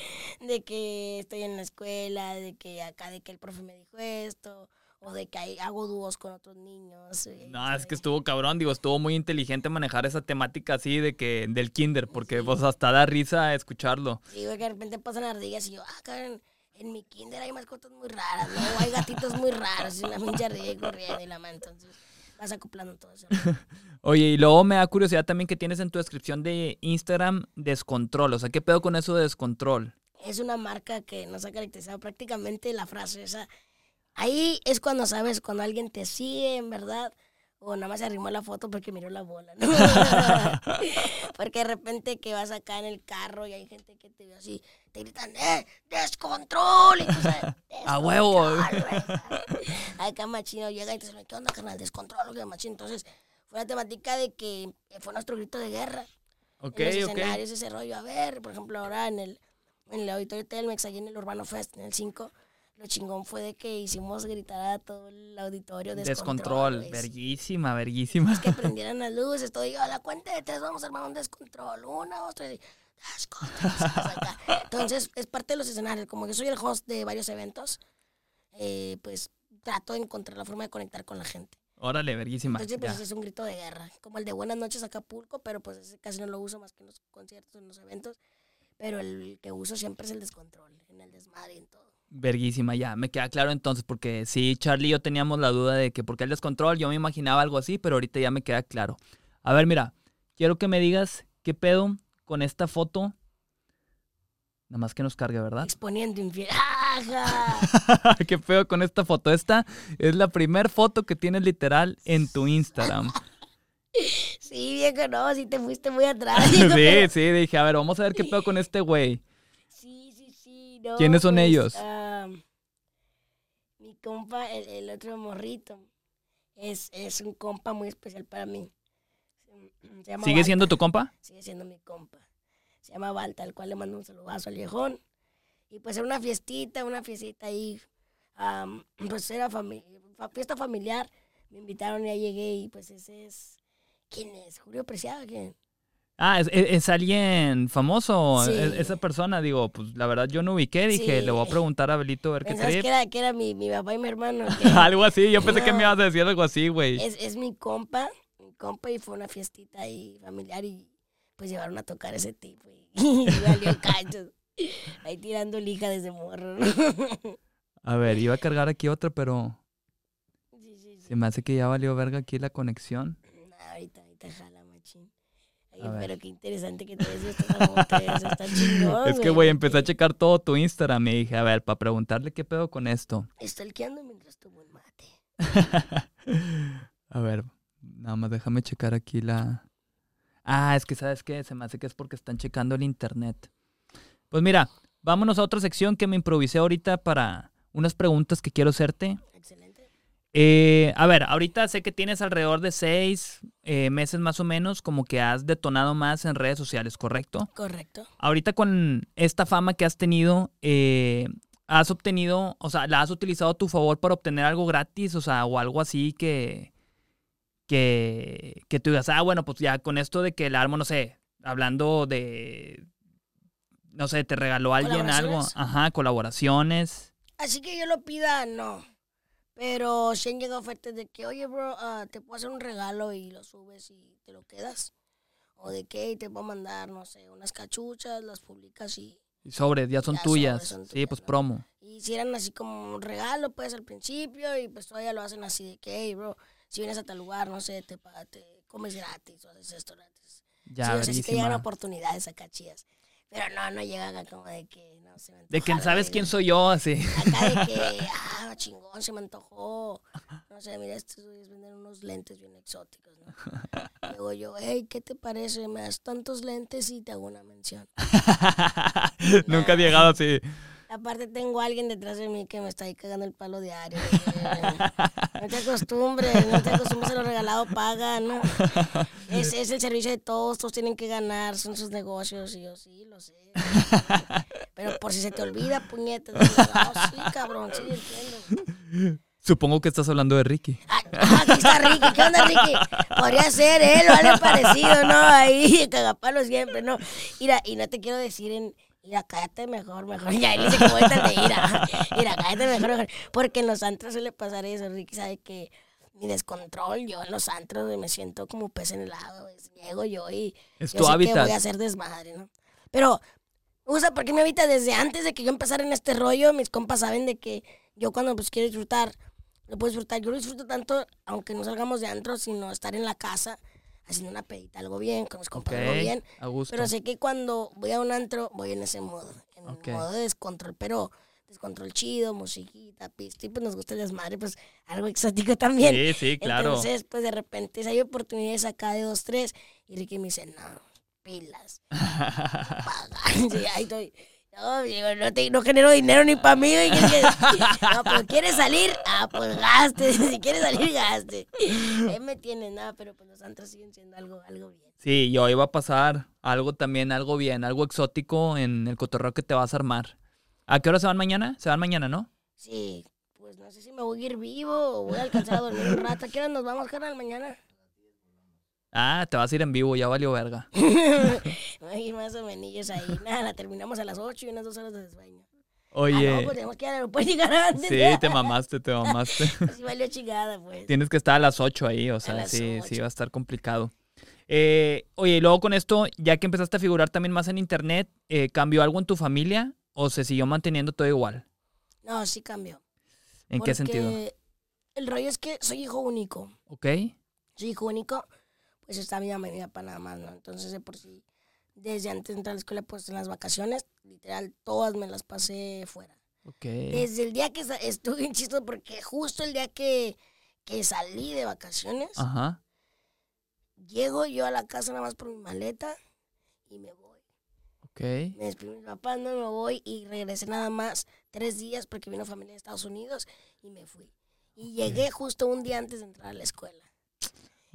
S2: de que estoy en la escuela, de que acá, de que el profe me dijo esto, o de que hago dúos con otros niños. y
S1: No, es que estuvo cabrón, digo, estuvo muy inteligente manejar esa temática así de que del kinder, porque pues hasta da risa escucharlo.
S2: Sí, güey, que de repente pasan ardillas y yo, ah, cabrón, en mi kinder hay mascotas muy raras, ¿no? Hay gatitos muy raros, y una pinche ahí corriendo y la mano, entonces vas acoplando todo eso.
S1: Oye, y luego me da curiosidad también que tienes en tu descripción de Instagram descontrol, o sea, ¿qué pedo con eso de descontrol?
S2: Es una marca que nos ha caracterizado prácticamente la frase esa. Ahí es cuando sabes cuando alguien te sigue, en verdad, o nada más se arrimó la foto porque miró la bola, ¿no? porque de repente que vas acá en el carro y hay gente que te ve así, te gritan, ¡eh, descontrol! Y tú sabes,
S1: ¡A huevo!
S2: Acá Machino llega y te dice, ¿qué onda, carnal? Descontrol, ¿qué Machino? Entonces, fue la temática de que fue nuestro grito de guerra
S1: Ok,
S2: en los escenarios, ese rollo. A ver, por ejemplo, ahora en el, en el auditorio Telmex, allí en el Urbano Fest, en el 5, lo chingón fue de que hicimos gritar a todo el auditorio descontrol.
S1: Descontrol,
S2: güey.
S1: verguísima, verguísima.
S2: Que prendieran las luces, todo. Y a la cuenta de tres vamos a armar un descontrol. Una, dos, tres. Descontrol. Entonces, es parte de los escenarios. Como yo soy el host de varios eventos, eh, pues trato de encontrar la forma de conectar con la gente.
S1: Órale, verguísima.
S2: Entonces, pues es un grito de guerra. Como el de Buenas noches Acapulco, pero pues ese casi no lo uso más que en los conciertos, en los eventos. Pero el que uso siempre es el descontrol, en el desmadre y en todo.
S1: Verguísima, ya, me queda claro entonces, porque sí, Charlie y yo teníamos la duda de que por qué el descontrol, yo me imaginaba algo así, pero ahorita ya me queda claro. A ver, mira, quiero que me digas qué pedo con esta foto. Nada más que nos cargue, ¿verdad?
S2: Exponiendo infiel.
S1: Qué pedo con esta foto. Esta es la primer foto que tienes literal en tu Instagram.
S2: Sí, viejo, no, sí te fuiste muy atrás. viejo,
S1: sí,
S2: pero-
S1: sí, dije, a ver, vamos a ver qué pedo con este güey.
S2: No,
S1: ¿Quiénes son
S2: pues,
S1: ellos?
S2: mi compa, el, el otro morrito, es, es un compa muy especial para mí.
S1: ¿Sigue siendo tu compa?
S2: sigue siendo mi compa. Se llama Balta, al cual le mando un saludazo al viejón. Y pues era una fiestita, una fiestita ahí. am, pues era fami- fiesta familiar. Me invitaron y ya llegué y pues ese es... ¿Quién es? ¿Julio Preciado? ¿Quién?
S1: Ah, ¿es, es- alguien famoso?
S2: Sí.
S1: Es- esa persona, digo, pues la verdad yo no ubiqué, dije,
S2: Sí.
S1: le voy a preguntar a Belito a ver qué
S2: ¿Pensabas
S1: trip.
S2: que era, que era mi, mi papá y mi hermano?
S1: Algo así, yo pensé que me
S2: No.
S1: ibas a decir algo así, güey.
S2: es, es mi compa, mi compa y fue una fiestita ahí familiar y pues llevaron a tocar ese tipo y, y valió cachos. Ahí tirando lija desde morro. ¿no?
S1: A ver, iba a cargar aquí otra, pero
S2: Sí,
S1: se me hace que ya valió verga aquí la conexión.
S2: Nah, ahorita, ahorita jala, pero qué interesante que estos amotes, está chingón,
S1: Es que, güey, empecé a checar todo tu Instagram y dije, a ver, para preguntarle qué pedo con esto.
S2: Stalkeando mientras tomo un mate.
S1: a ver, nada más déjame checar aquí la... Ah, es que sabes qué, se me hace que es porque están checando el internet. Pues mira, vámonos a otra sección que me improvisé ahorita para unas preguntas que quiero hacerte. Eh, a ver, ahorita sé que tienes alrededor de seis eh, meses más o menos como que has detonado más en redes sociales, ¿correcto?
S2: Correcto.
S1: Ahorita con esta fama que has tenido, eh, has obtenido, o sea, la has utilizado a tu favor para obtener algo gratis, o sea, o algo así que, que, que tú digas, ah, bueno, pues ya con esto de que el armo, no sé, hablando de, no sé, te regaló alguien algo, ajá, colaboraciones.
S2: Así que yo lo pida, no. Pero si han llegado ofertas de que, oye, bro, ah, te puedo hacer un regalo y lo subes y te lo quedas. O de que te puedo mandar, no sé, unas cachuchas, las publicas y,
S1: Y sobres, ya son
S2: Ya
S1: tuyas. sí, pues
S2: ¿no?
S1: promo.
S2: y hicieran así como un regalo, pues al principio, y pues todavía lo hacen así de que, hey, bro, si vienes a tal lugar, no sé, te, te comes gratis o haces esto gratis.
S1: Ya,
S2: sí, o sea, sí que llegan oportunidades acá chidas. Pero no, no llegan acá como de que, no se me
S1: De
S2: antoja,
S1: sabes quién soy yo, así.
S2: Acá de que, ah, chingón, se me antojó. No sé, mira, estos güeyes venden unos lentes bien exóticos, ¿no? Y Luego yo, hey, ¿qué te parece? Me das tantos lentes y te hago una mención.
S1: Nunca he llegado así.
S2: Aparte tengo a alguien detrás de mí que me está ahí cagando el palo diario. güey. No te acostumbres, no te acostumbres a lo regalado, paga, ¿no? Es, es el servicio de todos, todos tienen que ganar, son sus negocios, y yo sí, lo sé. Pero por si se te olvida, puñetas. digo, "Ah, sí, cabrón, sí, entiendo.
S1: Supongo que estás hablando de Ricky.
S2: Ah, aquí está Ricky. ¿Qué onda, Ricky? Podría ser él o algo parecido, ¿no? Ahí, cagapalo siempre, ¿no? Mira, y no te quiero decir en... Mira, cállate mejor, mejor. Ya, él dice que a estar de ira. Mira, cállate mejor, mejor. Porque en los antros suele pasar eso. Ricky sabe que mi descontrol, yo en los antros me siento como pez en el agua. Llego yo y
S1: Es
S2: yo
S1: tu
S2: sé que
S1: hábitat.
S2: voy a hacer desmadre, ¿no? Pero, usa, porque mi hábitat desde antes de que yo empezara en este rollo, mis compas saben de que yo cuando pues quiero disfrutar, lo puedo disfrutar. Yo lo disfruto tanto, aunque no salgamos de antro, sino estar en la casa haciendo una pedita, algo bien, con mis compas, algo bien.
S1: a gusto.
S2: Pero sé que cuando voy a un antro, voy en ese modo, en
S1: Ok.
S2: modo de descontrol, pero descontrol chido, musiquita, pista, y pues nos gusta el desmadre, pues algo exótico también.
S1: Sí, sí, claro.
S2: Entonces, pues de repente si hay oportunidades acá de dos, tres, y Ricky me dice, no, pilas. Sí, ahí estoy. No, digo, no, te- no genero dinero ni para mí. que- No, pero quieres salir, ah, pues gaste. Si quieres salir, gaste. Ahí me tienes, nada, pero pues los antros siguen siendo algo, algo bien.
S1: Sí, yo iba a pasar algo también, algo bien, algo exótico en el cotorreo que te vas a armar. ¿A qué hora se van mañana? Se van mañana, ¿no?
S2: Sí, pues no sé si me voy a ir vivo o voy a alcanzar a dormir un rato. ¿A qué hora nos vamos, carnal, mañana?
S1: Ah, te vas a ir en vivo, ya valió verga.
S2: Ir más o menos ahí. Nada, la terminamos a las 8 y unas dos horas de sueño. Ah,
S1: Oye,
S2: no, pues tenemos que ir al aeropuerto llegar antes.
S1: sí, te mamaste, te mamaste.
S2: Sí, valió chingada, pues.
S1: Tienes que estar a las 8 ahí, o sea, sí, sí va a estar complicado. Eh, oye, y luego con esto, ya que empezaste a figurar también más en internet, eh, ¿cambió algo en tu familia o se siguió manteniendo todo igual?
S2: No, sí cambió.
S1: ¿En qué sentido?
S2: El rollo es que soy hijo único.
S1: ¿Ok?
S2: Soy hijo único, pues está y mi papá nada más, ¿no? Entonces, de por sí, desde antes de entrar a la escuela, pues en las vacaciones, literal, todas me las pasé fuera.
S1: Ok.
S2: Desde el día que estuve en chisto, porque justo el día que, que salí de vacaciones,
S1: Ajá.
S2: llego yo a la casa nada más por mi maleta y me voy.
S1: Ok.
S2: Me despedí de mis papás, no me voy y regresé nada más tres días porque vino familia de Estados Unidos y me fui. Y llegué justo un día antes de entrar a la escuela.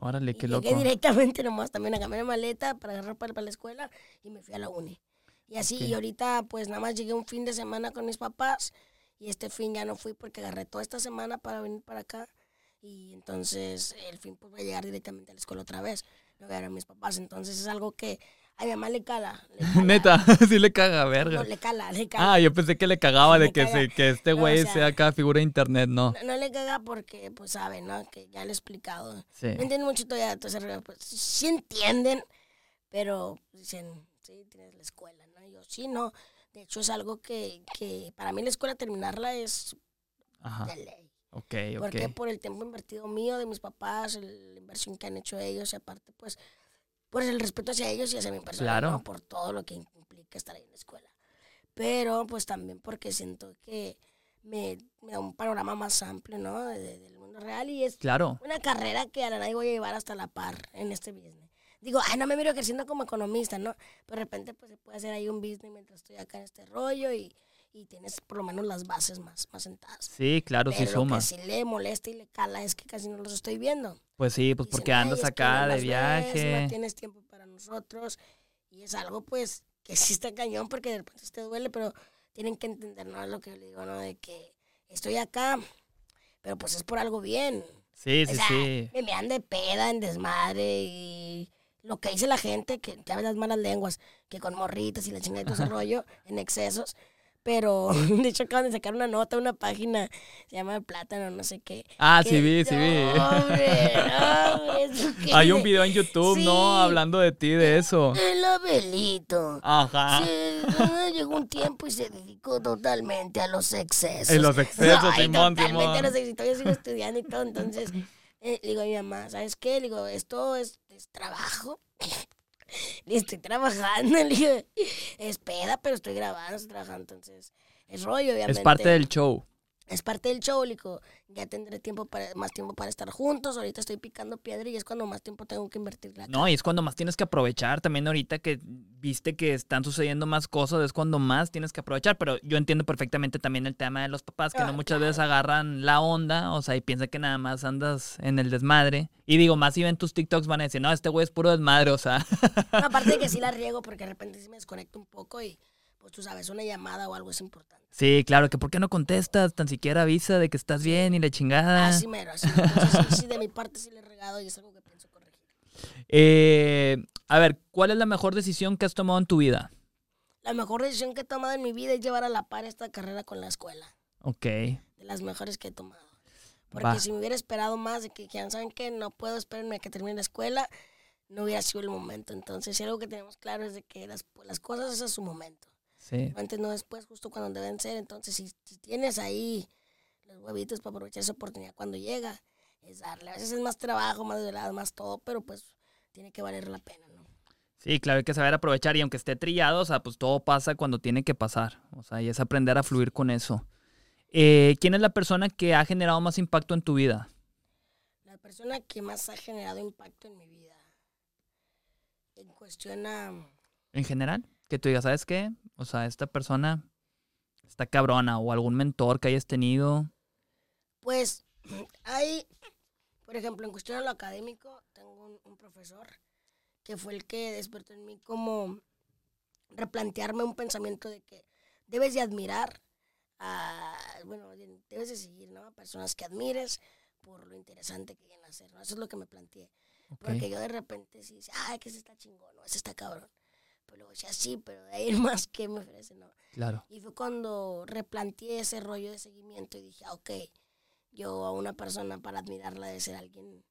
S1: Órale,
S2: Y
S1: qué
S2: llegué
S1: loco.
S2: directamente nomás también a cambiar maleta para agarrar para, para la escuela y me fui a la uni. Y así, y ahorita pues nada más llegué un fin de semana con mis papás y este fin ya no fui porque agarré toda esta semana para venir para acá. Y entonces el fin pues voy a llegar directamente a la escuela otra vez. No voy a ver a mis papás. Entonces es algo que a mi mamá le cala. le cala.
S1: Neta, sí le caga,
S2: No,
S1: verga.
S2: le cala, le cala.
S1: Ah, yo pensé que le cagaba
S2: Sí,
S1: de que,
S2: caga.
S1: se, que este
S2: No, o
S1: güey
S2: sea-
S1: sea acá figura de internet, no.
S2: No, no le caga porque, pues, sabe, ¿no? Que ya le he explicado.
S1: Sí.
S2: No entienden mucho todavía rollo, pues, sí entienden, pero dicen, sí, tienes la escuela, ¿no? Y yo, sí, no. De hecho, es algo que, que para mí la escuela terminarla es
S1: Ajá.
S2: de ley.
S1: Ok, ok.
S2: Porque por el tiempo invertido mío, de mis papás, el- la inversión que han hecho ellos, y aparte, pues, Por el respeto hacia ellos y hacia mi persona,
S1: Claro.
S2: ¿no? Por todo lo que implica estar ahí en la escuela. Pero pues también porque siento que me, me da un panorama más amplio, ¿no? De- de- del mundo real y es
S1: Claro.
S2: una carrera que a la nadie voy a llevar hasta la par en este business. Digo, ay, no me miro creciendo como economista, ¿no? Pero de repente pues se puede hacer ahí un business mientras estoy acá en este rollo y, y tienes por lo menos las bases más, más sentadas.
S1: Sí, claro, sí
S2: Pero lo
S1: suma.
S2: que sí le molesta y le cala es que casi no los estoy viendo.
S1: Pues sí, pues
S2: Dicen,
S1: porque
S2: "Ay,
S1: andas acá de
S2: las ves,
S1: viaje.
S2: no tienes tiempo para nosotros. Y es algo, pues, que sí está cañón porque de repente te duele, pero tienen que entender, ¿no? Lo que yo le digo, ¿no? De que estoy acá, pero pues es por algo bien.
S1: Sí,
S2: O
S1: sí,
S2: sea,
S1: sí.
S2: me mean de peda, en desmadre y lo que dice la gente, que ya ves las malas lenguas, que con morritas y la chingada y todo ese rollo, en excesos. Pero, de hecho, acaban de sacar una nota, una página, se llama Plátano, no sé qué.
S1: Ah,
S2: que-
S1: sí vi, sí vi.
S2: No, hombre, no, hombre,
S1: Hay un video en YouTube,
S2: Sí.
S1: ¿no? Hablando de ti, de eso.
S2: El Abelito.
S1: Ajá.
S2: Se- llegó un tiempo y se dedicó totalmente a los excesos.
S1: En los excesos,
S2: Ay,
S1: Simón,
S2: totalmente a los excesos. Yo sigo estudiando y todo, entonces eh, le digo a mi mamá, ¿sabes qué? Le digo, esto es, es trabajo. Estoy trabajando, le digo, es peda, pero estoy grabando, estoy trabajando, entonces es rollo, obviamente.
S1: Es parte del show.
S2: Es parte del show, digo, ya tendré tiempo para, más tiempo para estar juntos, ahorita estoy picando piedra y es cuando más tiempo tengo que invertirle acá.
S1: No, y es cuando más tienes que aprovechar. También ahorita que viste que están sucediendo más cosas, es cuando más tienes que aprovechar. Pero yo entiendo perfectamente también el tema de los papás, que
S2: Ah,
S1: no muchas veces agarran la onda, o sea, y piensan que nada más andas en el desmadre. Y digo, más si ven tus TikToks van a decir, no, este güey es puro desmadre, o sea.
S2: No, aparte de que sí la riego porque de repente sí me desconecto un poco y pues tú sabes, una llamada o algo es importante.
S1: Sí, claro, que ¿por qué no contestas? Tan siquiera avisa de que estás bien y la chingada.
S2: Así mero, así mero. Entonces, sí, sí, de mi parte sí le he regado y es algo que pienso corregir.
S1: Eh, a ver, ¿cuál es la mejor decisión que has tomado en tu vida?
S2: La mejor decisión que he tomado en mi vida es llevar a la par esta carrera con la escuela.
S1: Ok.
S2: De las mejores que he tomado. Porque
S1: Va.
S2: si me hubiera esperado más de que dijeran, ¿saben qué? No puedo esperarme a que termine la escuela, no hubiera sido el momento. Entonces, si algo que tenemos claro es de que las, las cosas es a su momento.
S1: Sí.
S2: antes no después, justo cuando deben ser. Entonces, si, si tienes ahí los huevitos para aprovechar esa oportunidad cuando llega, es darle. A veces es más trabajo, más velado, más todo, pero pues tiene que valer la pena, ¿no?
S1: Sí, claro, hay que saber aprovechar y aunque esté trillado, o sea, pues todo pasa cuando tiene que pasar. O sea, y es aprender a fluir con eso. Eh, ¿Quién es la persona que ha generado más impacto en tu vida?
S2: La persona que más ha generado impacto en mi vida, en cuestión a...
S1: En general, que tú digas, ¿sabes qué? O sea, esta persona está cabrona o algún mentor que hayas tenido.
S2: Pues hay, por ejemplo, en cuestión a lo académico, tengo un, un profesor que fue el que despertó en mí como replantearme un pensamiento de que debes de admirar a, bueno, debes de seguir, ¿no? A personas que admires por lo interesante que quieren hacer, ¿no? Eso es lo que me planteé. Porque yo de repente sí, ay, que ese está chingón, no, ese está cabrón. Pero luego decía, sí, pero de ahí más, ¿qué me ofrece, no?
S1: Claro.
S2: Y fue cuando replanteé ese rollo de seguimiento y dije, ah, ok, yo a una persona para admirarla debe ser alguien,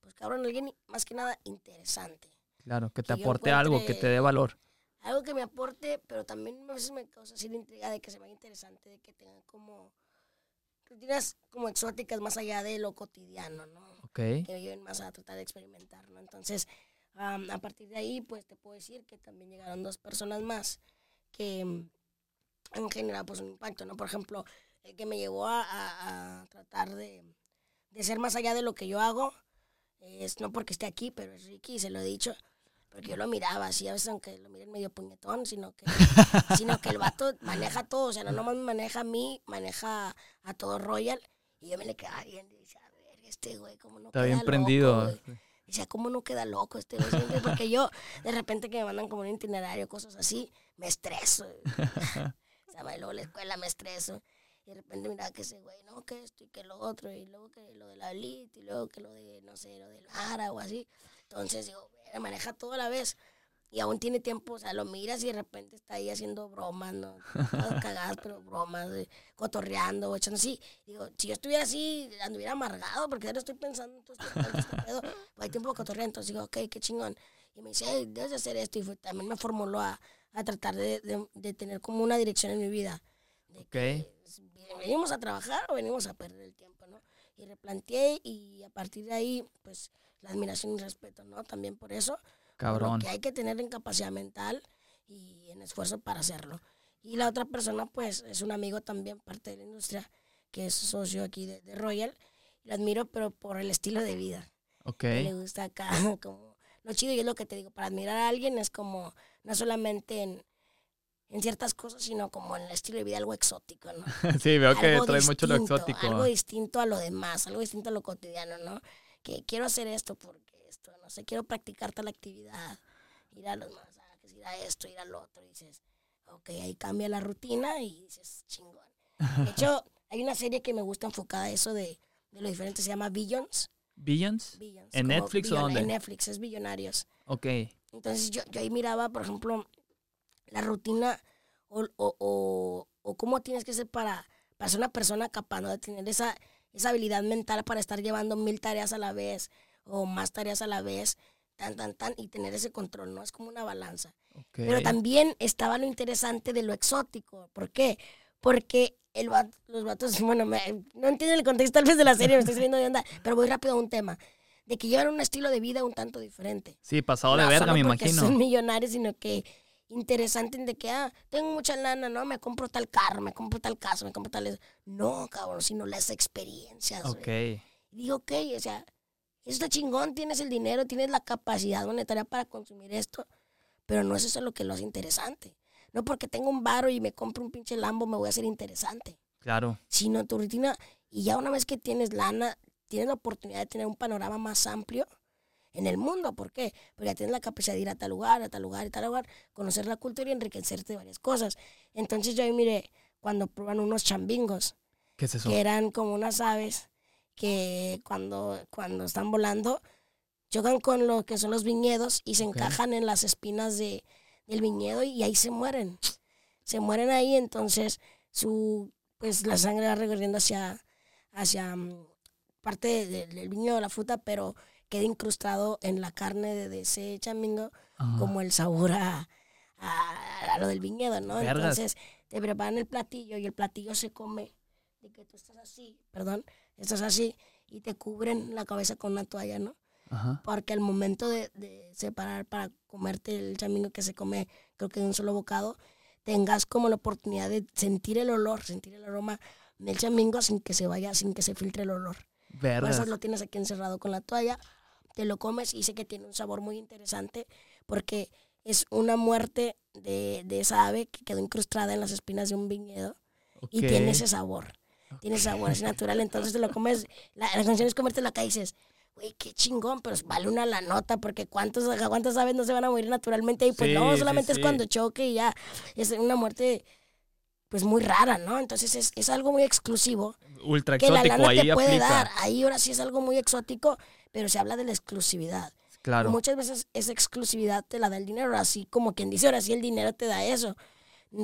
S2: pues cabrón, alguien más que nada interesante.
S1: Claro, que te
S2: Que
S1: aporte algo, que te dé valor.
S2: Algo que me aporte, pero también a veces me causa así la intriga de que se vea interesante, de que tenga como rutinas como exóticas más allá de lo cotidiano, ¿no?
S1: Ok.
S2: que viven más a tratar de experimentar, ¿no? Entonces, am, a partir de ahí, pues te puedo decir que también llegaron dos personas más que mm, han generado pues un impacto, ¿no? Por ejemplo, el que me llevó a, a- a tratar de, de ser más allá de lo que yo hago, es no porque esté aquí, pero es Ricky, y se lo he dicho, porque yo lo miraba así, a veces aunque lo miren medio puñetón, sino que, sino que el vato maneja todo, o sea, no nomás me maneja a mí, maneja a todo Royal, y yo me le quedaba viendo y decía, a ver, este güey, cómo no
S1: Está bien
S2: loco,
S1: prendido.
S2: güey?" Decía, ¿cómo no queda loco este? Siempre, Porque yo, de repente que me mandan como un itinerario, cosas así, me estreso. o sea, luego la escuela me estreso. Y de repente mira que ese güey, no, que esto y que lo otro, y luego que lo de la elite, y luego que lo de, no sé, lo del Mara o así. Entonces digo, "Mira, maneja todo a la vez. Y aún tiene tiempo, o sea, lo miras y de repente está ahí haciendo bromas, ¿no? Todas cagadas, pero bromas, cotorreando, echando así. Digo, si yo estuviera así, anduviera amargado, porque ahora estoy pensando en todo este, este pedo, pues hay tiempo de cotorrear, entonces digo, ok, qué chingón. Y me dice, "Ey, debes de hacer esto, y fue- también me formuló a, a tratar de, de- de tener como una dirección en mi vida. De
S1: Ok.
S2: que venimos a trabajar o venimos a perder el tiempo, ¿no? Y replanteé y a partir de ahí, pues, la admiración y respeto, ¿no? También por eso,
S1: Cabrón.
S2: Que hay que tener en capacidad mental y en esfuerzo para hacerlo. Y la otra persona, pues, es un amigo también, parte de la industria, que es socio aquí de, de Royal. Lo admiro, pero por el estilo de vida.
S1: Ok.
S2: que le gusta acá, como lo chido y es lo que te digo, para admirar a alguien es como, no solamente en, en ciertas cosas, sino como en el estilo de vida algo exótico, ¿no?
S1: Sí, veo que
S2: Algo
S1: trae mucho lo
S2: distinto,
S1: exótico.
S2: Algo distinto a lo demás, algo distinto a lo cotidiano, ¿no? Que quiero hacer esto porque no sé, quiero practicar tal actividad, ir a los masajes, ir a esto, ir al otro, y dices, ok, ahí cambia la rutina y dices, chingón. De hecho, hay una serie que me gusta enfocada a eso de, de lo diferente, se llama Billions.
S1: ¿Billions?
S2: Billions,
S1: ¿En Netflix o dónde?
S2: En Netflix, es Billonarios.
S1: Ok.
S2: Entonces yo, yo ahí miraba, por ejemplo, la rutina o, o, o, o cómo tienes que ser para, para ser una persona capaz ¿no? de tener esa, esa habilidad mental para estar llevando mil tareas a la vez o más tareas a la vez, tan, tan, tan, y tener ese control, ¿no? Es como una balanza.
S1: ok.
S2: Pero también estaba lo interesante de lo exótico. ¿Por qué? Porque el va- los vatos, bueno, me- no entiendo el contexto tal vez de la serie, me estoy saliendo de onda, pero voy rápido a un tema. De que llevan un estilo de vida un tanto diferente.
S1: Sí, pasado de
S2: No
S1: verga,
S2: solo
S1: me imagino.
S2: Son millonarios, sino que interesante de que, ah, tengo mucha lana, ¿no? Me compro tal carro, me compro tal casa, me compro tal... No, cabrón, sino las experiencias.
S1: Ok.
S2: Digo, ok, o sea, eso está chingón, tienes el dinero, tienes la capacidad monetaria para consumir esto, pero no es eso lo que lo hace interesante. No porque tengo un baro y me compro un pinche Lambo me voy a hacer interesante,
S1: Claro.
S2: sino tu rutina, y ya una vez que tienes lana, tienes la oportunidad de tener un panorama más amplio en el mundo. ¿Por qué? Porque ya tienes la capacidad de ir a tal lugar, a tal lugar, a tal lugar, conocer la cultura y enriquecerte de varias cosas. Entonces yo ahí miré cuando prueban unos chambingos,
S1: ¿Qué es eso?
S2: que eran como unas aves que cuando, cuando están volando chocan con lo que son los viñedos y se encajan en las espinas de, del viñedo y ahí se mueren. Se mueren ahí, entonces su pues la sangre va recorriendo hacia, hacia mm, parte de- de- del viñedo, la fruta, pero queda incrustado en la carne de, de ese chamingo
S1: Ajá.
S2: como el sabor a, a- a lo del viñedo, ¿no?
S1: Vergas.
S2: Entonces te preparan el platillo y el platillo se come de que tú estás así, perdón, estás así y te cubren la cabeza con una toalla, ¿no?
S1: Ajá.
S2: Porque al momento de, de separar para comerte el chamingo que se come, creo que de un solo bocado, tengas como la oportunidad de sentir el olor, sentir el aroma del chamingo sin que se vaya, sin que se filtre el olor. Por eso lo tienes aquí encerrado con la toalla, te lo comes y sé que tiene un sabor muy interesante porque es una muerte de, de esa ave que quedó incrustada en las espinas de un viñedo y tiene ese sabor. Tiene sabor, es natural, entonces te lo comes. La, la canción es comértela acá y dices, güey, qué chingón, pero vale una la nota porque cuántos, cuántas aves no se van a morir naturalmente y pues
S1: Sí,
S2: no, solamente
S1: sí.
S2: es cuando choque y ya. Es una muerte pues muy rara, ¿no? Entonces es, es algo muy exclusivo
S1: Ultra
S2: que la
S1: exótico,
S2: lana
S1: ahí
S2: te puede
S1: aplica.
S2: dar. Ahí ahora sí es algo muy exótico, pero se habla de la exclusividad.
S1: Claro.
S2: Muchas veces esa exclusividad te la da el dinero, así como quien dice, ahora sí el dinero te da eso.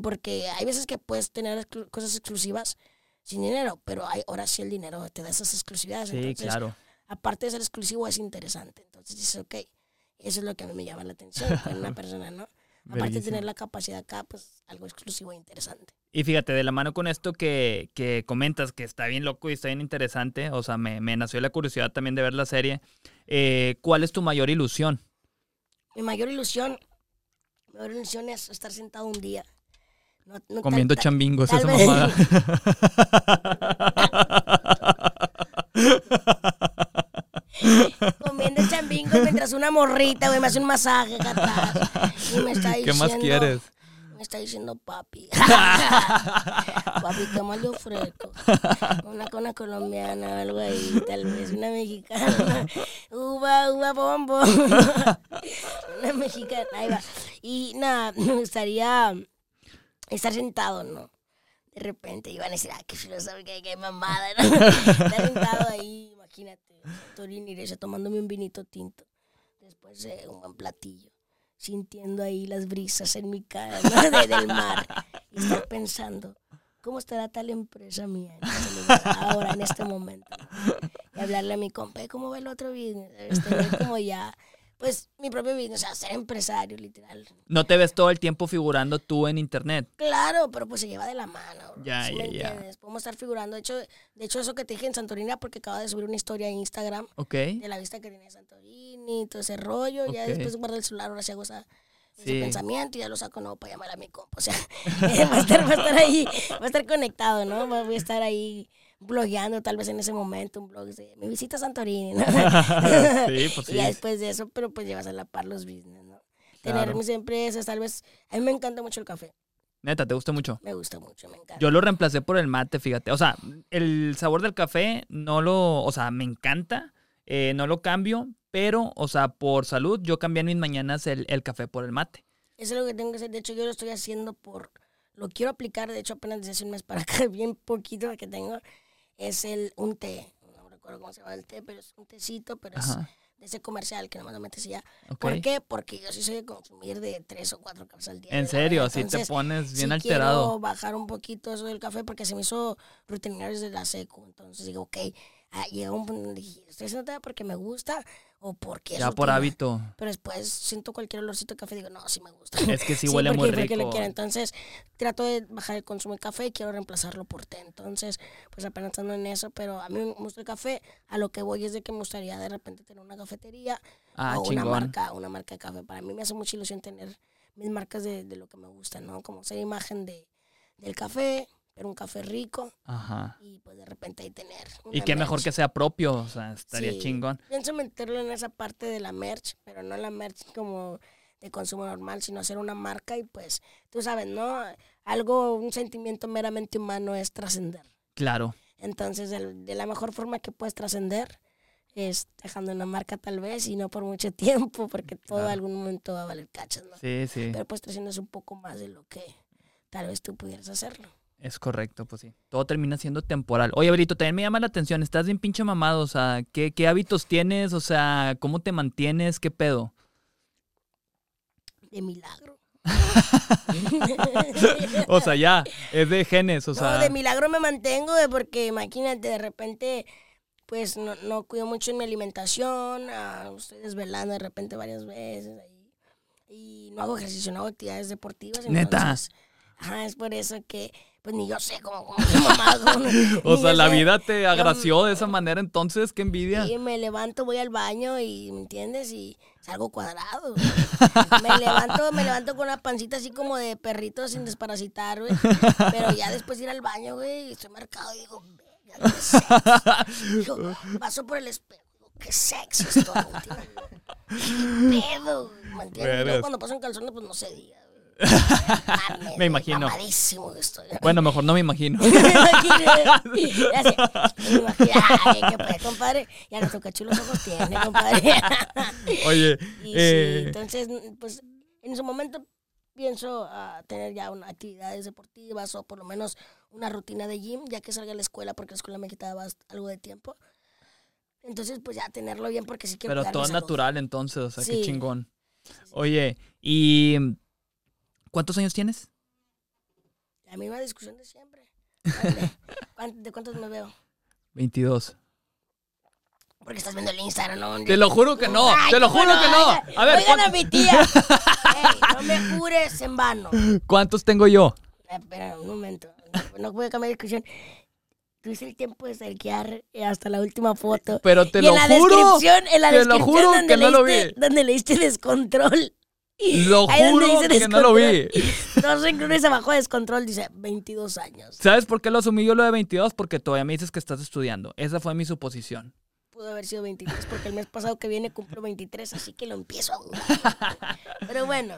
S2: Porque hay veces que puedes tener cosas exclusivas sin dinero, pero hay, ahora sí el dinero te da esas exclusividades.
S1: Sí,
S2: Entonces,
S1: claro.
S2: aparte de ser exclusivo, es interesante. Entonces dices, ok, eso es lo que a mí me llama la atención con una persona, ¿no? Aparte de tener la capacidad acá, pues algo exclusivo e interesante.
S1: Y fíjate, de la mano con esto que, que comentas, que está bien loco y está bien interesante, o sea, me, me nació la curiosidad también de ver la serie. eh, ¿Cuál es tu mayor ilusión?
S2: Mi mayor ilusión, mi mayor ilusión es estar sentado un día. No- no tal-
S1: Comiendo
S2: tal-
S1: chambingos,
S2: tal
S1: esa
S2: vez-
S1: mamada.
S2: comiendo chambingos mientras una morrita, güey, me hace un masaje. Y me está
S1: ¿Qué
S2: diciendo...
S1: más quieres?
S2: Me está diciendo papi. papi, ¿qué más le ofrezco? Una cona colombiana o algo ahí, tal vez una mexicana. Uva, uva, bombo. una mexicana, ahí va. Y nada, me gustaría estar sentado, ¿no? De repente iban a decir, ah, qué filosófica, qué mamada, ¿no? Estar sentado ahí, imagínate, Torín y derecha, tomándome un vinito tinto. Después de un buen platillo, sintiendo ahí las brisas en mi cara, ¿no? De- del mar. Y estar pensando, ¿cómo estará tal empresa mía en este lugar, ahora, en este momento? Y hablarle a mi compa, "Eh, ¿cómo va el otro business? Este, como ya pues mi propio business, o sea, ser empresario, literal.
S1: No te ves todo el tiempo figurando tú en internet.
S2: Claro, pero pues se lleva de la mano. bro,
S1: Ya,
S2: ¿sí
S1: ya, ya.
S2: Podemos estar figurando. De hecho, de hecho, eso que te dije en Santorini, porque acaba de subir una historia en Instagram
S1: Ok.
S2: de la vista que tenía Santorini, todo ese rollo. Ya después guardo el celular, ahora sí hago esa, ese
S1: Sí.
S2: pensamiento y ya lo saco nuevo para llamar a mi compa. O sea, va, a estar, va a estar ahí, va a estar conectado, ¿no? Voy a estar ahí blogueando tal vez en ese momento, un blog de mi visita a Santorini, ¿no?
S1: Sí, pues
S2: Y
S1: sí.
S2: después de eso, pero pues llevas a la par los business, ¿no? Tener mis empresas, tal vez. A mí me encanta mucho el café.
S1: Neta, ¿te gusta mucho?
S2: Me gusta mucho, me encanta.
S1: Yo lo reemplacé por el mate, fíjate. O sea, el sabor del café no lo, o sea, me encanta, eh, no lo cambio, pero, o sea, por salud, yo cambié en mis mañanas el, el café por el mate.
S2: Eso es lo que tengo que hacer. De hecho, yo lo estoy haciendo por. Lo quiero aplicar, de hecho, apenas desde hace un mes para acá, bien poquito que tengo. Es el un té. No recuerdo cómo se llama el té, pero es un tecito, pero es
S1: Ajá.
S2: de ese comercial que nomás lo metes ya.
S1: Ok.
S2: ¿Por qué? Porque yo sí soy de consumir de tres o cuatro cafés al día.
S1: En serio, así te pones bien
S2: sí
S1: alterado.
S2: quiero bajar un poquito eso del café porque se me hizo rutinario desde la seco. Entonces digo, ok, ah, llega un punto donde dije, estoy haciendo té porque me gusta o porque
S1: Ya por
S2: rutina?".
S1: hábito.
S2: Pero después siento cualquier olorcito de café y digo, no, sí me gusta.
S1: Es que sí huele muy
S2: porque- porque lo
S1: rico.
S2: quiero. Entonces, trato de bajar el consumo de café y quiero reemplazarlo por té. Entonces, pues apenas estando en eso, pero a mí me gusta el café. A lo que voy es de que me gustaría de repente tener una cafetería
S1: Ah,
S2: o una marca, una marca de café. Para mí me hace mucha ilusión tener mis marcas de, de lo que me gusta, ¿no? Como ser imagen de, del café, pero un café rico
S1: Ajá.
S2: y pues de repente ahí tener.
S1: Y
S2: una
S1: qué mejor que sea propio, o sea, estaría
S2: Sí.
S1: chingón.
S2: Pienso meterlo en esa parte de la merch, pero no la merch como de consumo normal, sino hacer una marca y pues, tú sabes, ¿no? Algo, un sentimiento meramente humano es trascender.
S1: Claro.
S2: Entonces, el- de la mejor forma que puedes trascender es dejando una marca tal vez y no por mucho tiempo, porque todo
S1: Claro.
S2: algún momento va a valer cachas, ¿no?
S1: Sí, sí.
S2: Pero pues trasciendes un poco más de lo que tal vez tú pudieras hacerlo.
S1: Es correcto, pues sí. Todo termina siendo temporal. Oye, Brito, también me llama la atención. Estás bien pinche mamado. O sea, ¿qué, qué hábitos tienes? O sea, ¿cómo te mantienes? ¿Qué pedo?
S2: De milagro.
S1: O sea, ya, es de genes, o sea.
S2: no, de milagro me mantengo, porque imagínate, de repente, pues no, no cuido mucho en mi alimentación, ah, estoy desvelando de repente varias veces ahí, y no hago ejercicio, no hago actividades deportivas.
S1: ¿Neta?
S2: entonces, Ajá, es por eso que, pues ni yo sé cómo, cómo cómo-
S1: O sea,
S2: yo
S1: la
S2: sé.
S1: vida te agració de esa manera, entonces, qué envidia.
S2: Sí, me levanto, voy al baño y, ¿me entiendes? Y salgo cuadrado. me levanto, me levanto con una pancita así como de perrito sin desparasitar, güey. Pero ya después de ir al baño, güey, estoy marcado y digo, "Verga, qué sexy". Digo, paso por el espejo, qué sexy estoy, ¿me entiendes? Qué pedo, ¿me entiendes? Luego cuando paso en calzones, pues no se diga. Mames,
S1: Me imagino.
S2: estoy.
S1: Bueno, mejor no me imagino.
S2: me imaginé. Ya sé, me imaginé. Ay, qué pues, compadre. Ya no toca chulos ojos tiene, compadre.
S1: Oye,
S2: Y sí,
S1: eh,
S2: entonces, pues, en su momento pienso ah, tener ya una actividades deportivas o por lo menos una rutina de gym, ya que salga a la escuela, porque la escuela me quitaba algo de tiempo. Entonces, pues ya tenerlo bien, porque sí quiero
S1: pero todo natural entonces, o sea, qué chingón. Oye, ¿y cuántos años tienes?
S2: La misma discusión de siempre. ¿De, cuán- de cuántos me veo?
S1: 22.
S2: Porque estás viendo el Instagram, ¿no?
S1: Te lo juro que no,
S2: Ay,
S1: te lo
S2: ¿cómo
S1: juro que no.
S2: Oigan,
S1: A ver,
S2: oigan a
S1: ¿cuán-
S2: mi tía. Ey, no me jures en vano.
S1: ¿cuántos tengo yo?
S2: Eh, Espera un momento. No, no puedo cambiar de discusión. Tuviste el tiempo de cerquear hasta la última foto.
S1: Pero te
S2: y
S1: lo
S2: en la
S1: juro,
S2: descripción, en la
S1: te lo
S2: descripción
S1: juro
S2: donde
S1: que no lo
S2: leíste-
S1: vi.
S2: Donde leíste descontrol.
S1: Lo juro que no lo vi.
S2: descontrol. Dos renglones abajo de descontrol dice 22 años.
S1: ¿Sabes por qué lo asumí yo lo de 22? Porque todavía me dices que estás estudiando. Esa fue mi suposición.
S2: Pudo haber sido 23 porque el mes pasado que viene cumplo 23, así que lo empiezo a dudar. Pero bueno,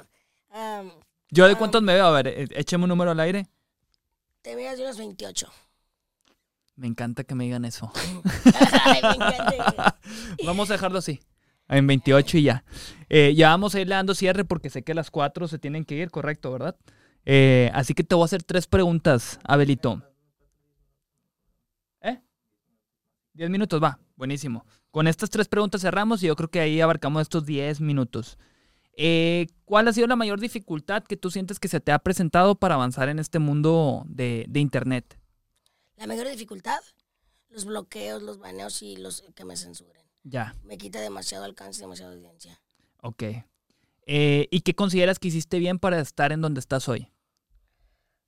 S1: ¿Yo de cuántos me veo? A ver, eh, écheme un número al aire.
S2: te miras de unos 28.
S1: Me encanta que me digan eso.
S2: Ay, me encanta.
S1: Vamos a dejarlo así. En 28 y ya. Eh, ya vamos a irle dando cierre porque sé que las 4 se tienen que ir, correcto, ¿verdad? Eh, así que te voy a hacer tres preguntas, Abelito. ¿Eh? 10 minutos, va. Buenísimo. Con estas tres preguntas cerramos y yo creo que ahí abarcamos estos 10 minutos. Eh, ¿Cuál ha sido la mayor dificultad que tú sientes que se te ha presentado para avanzar en este mundo de, de Internet?
S2: La mayor dificultad, los bloqueos, los baneos y los que me censuren.
S1: Ya.
S2: Me quita demasiado alcance, demasiada audiencia.
S1: Ok. Eh, ¿Y qué consideras que hiciste bien para estar en donde estás hoy?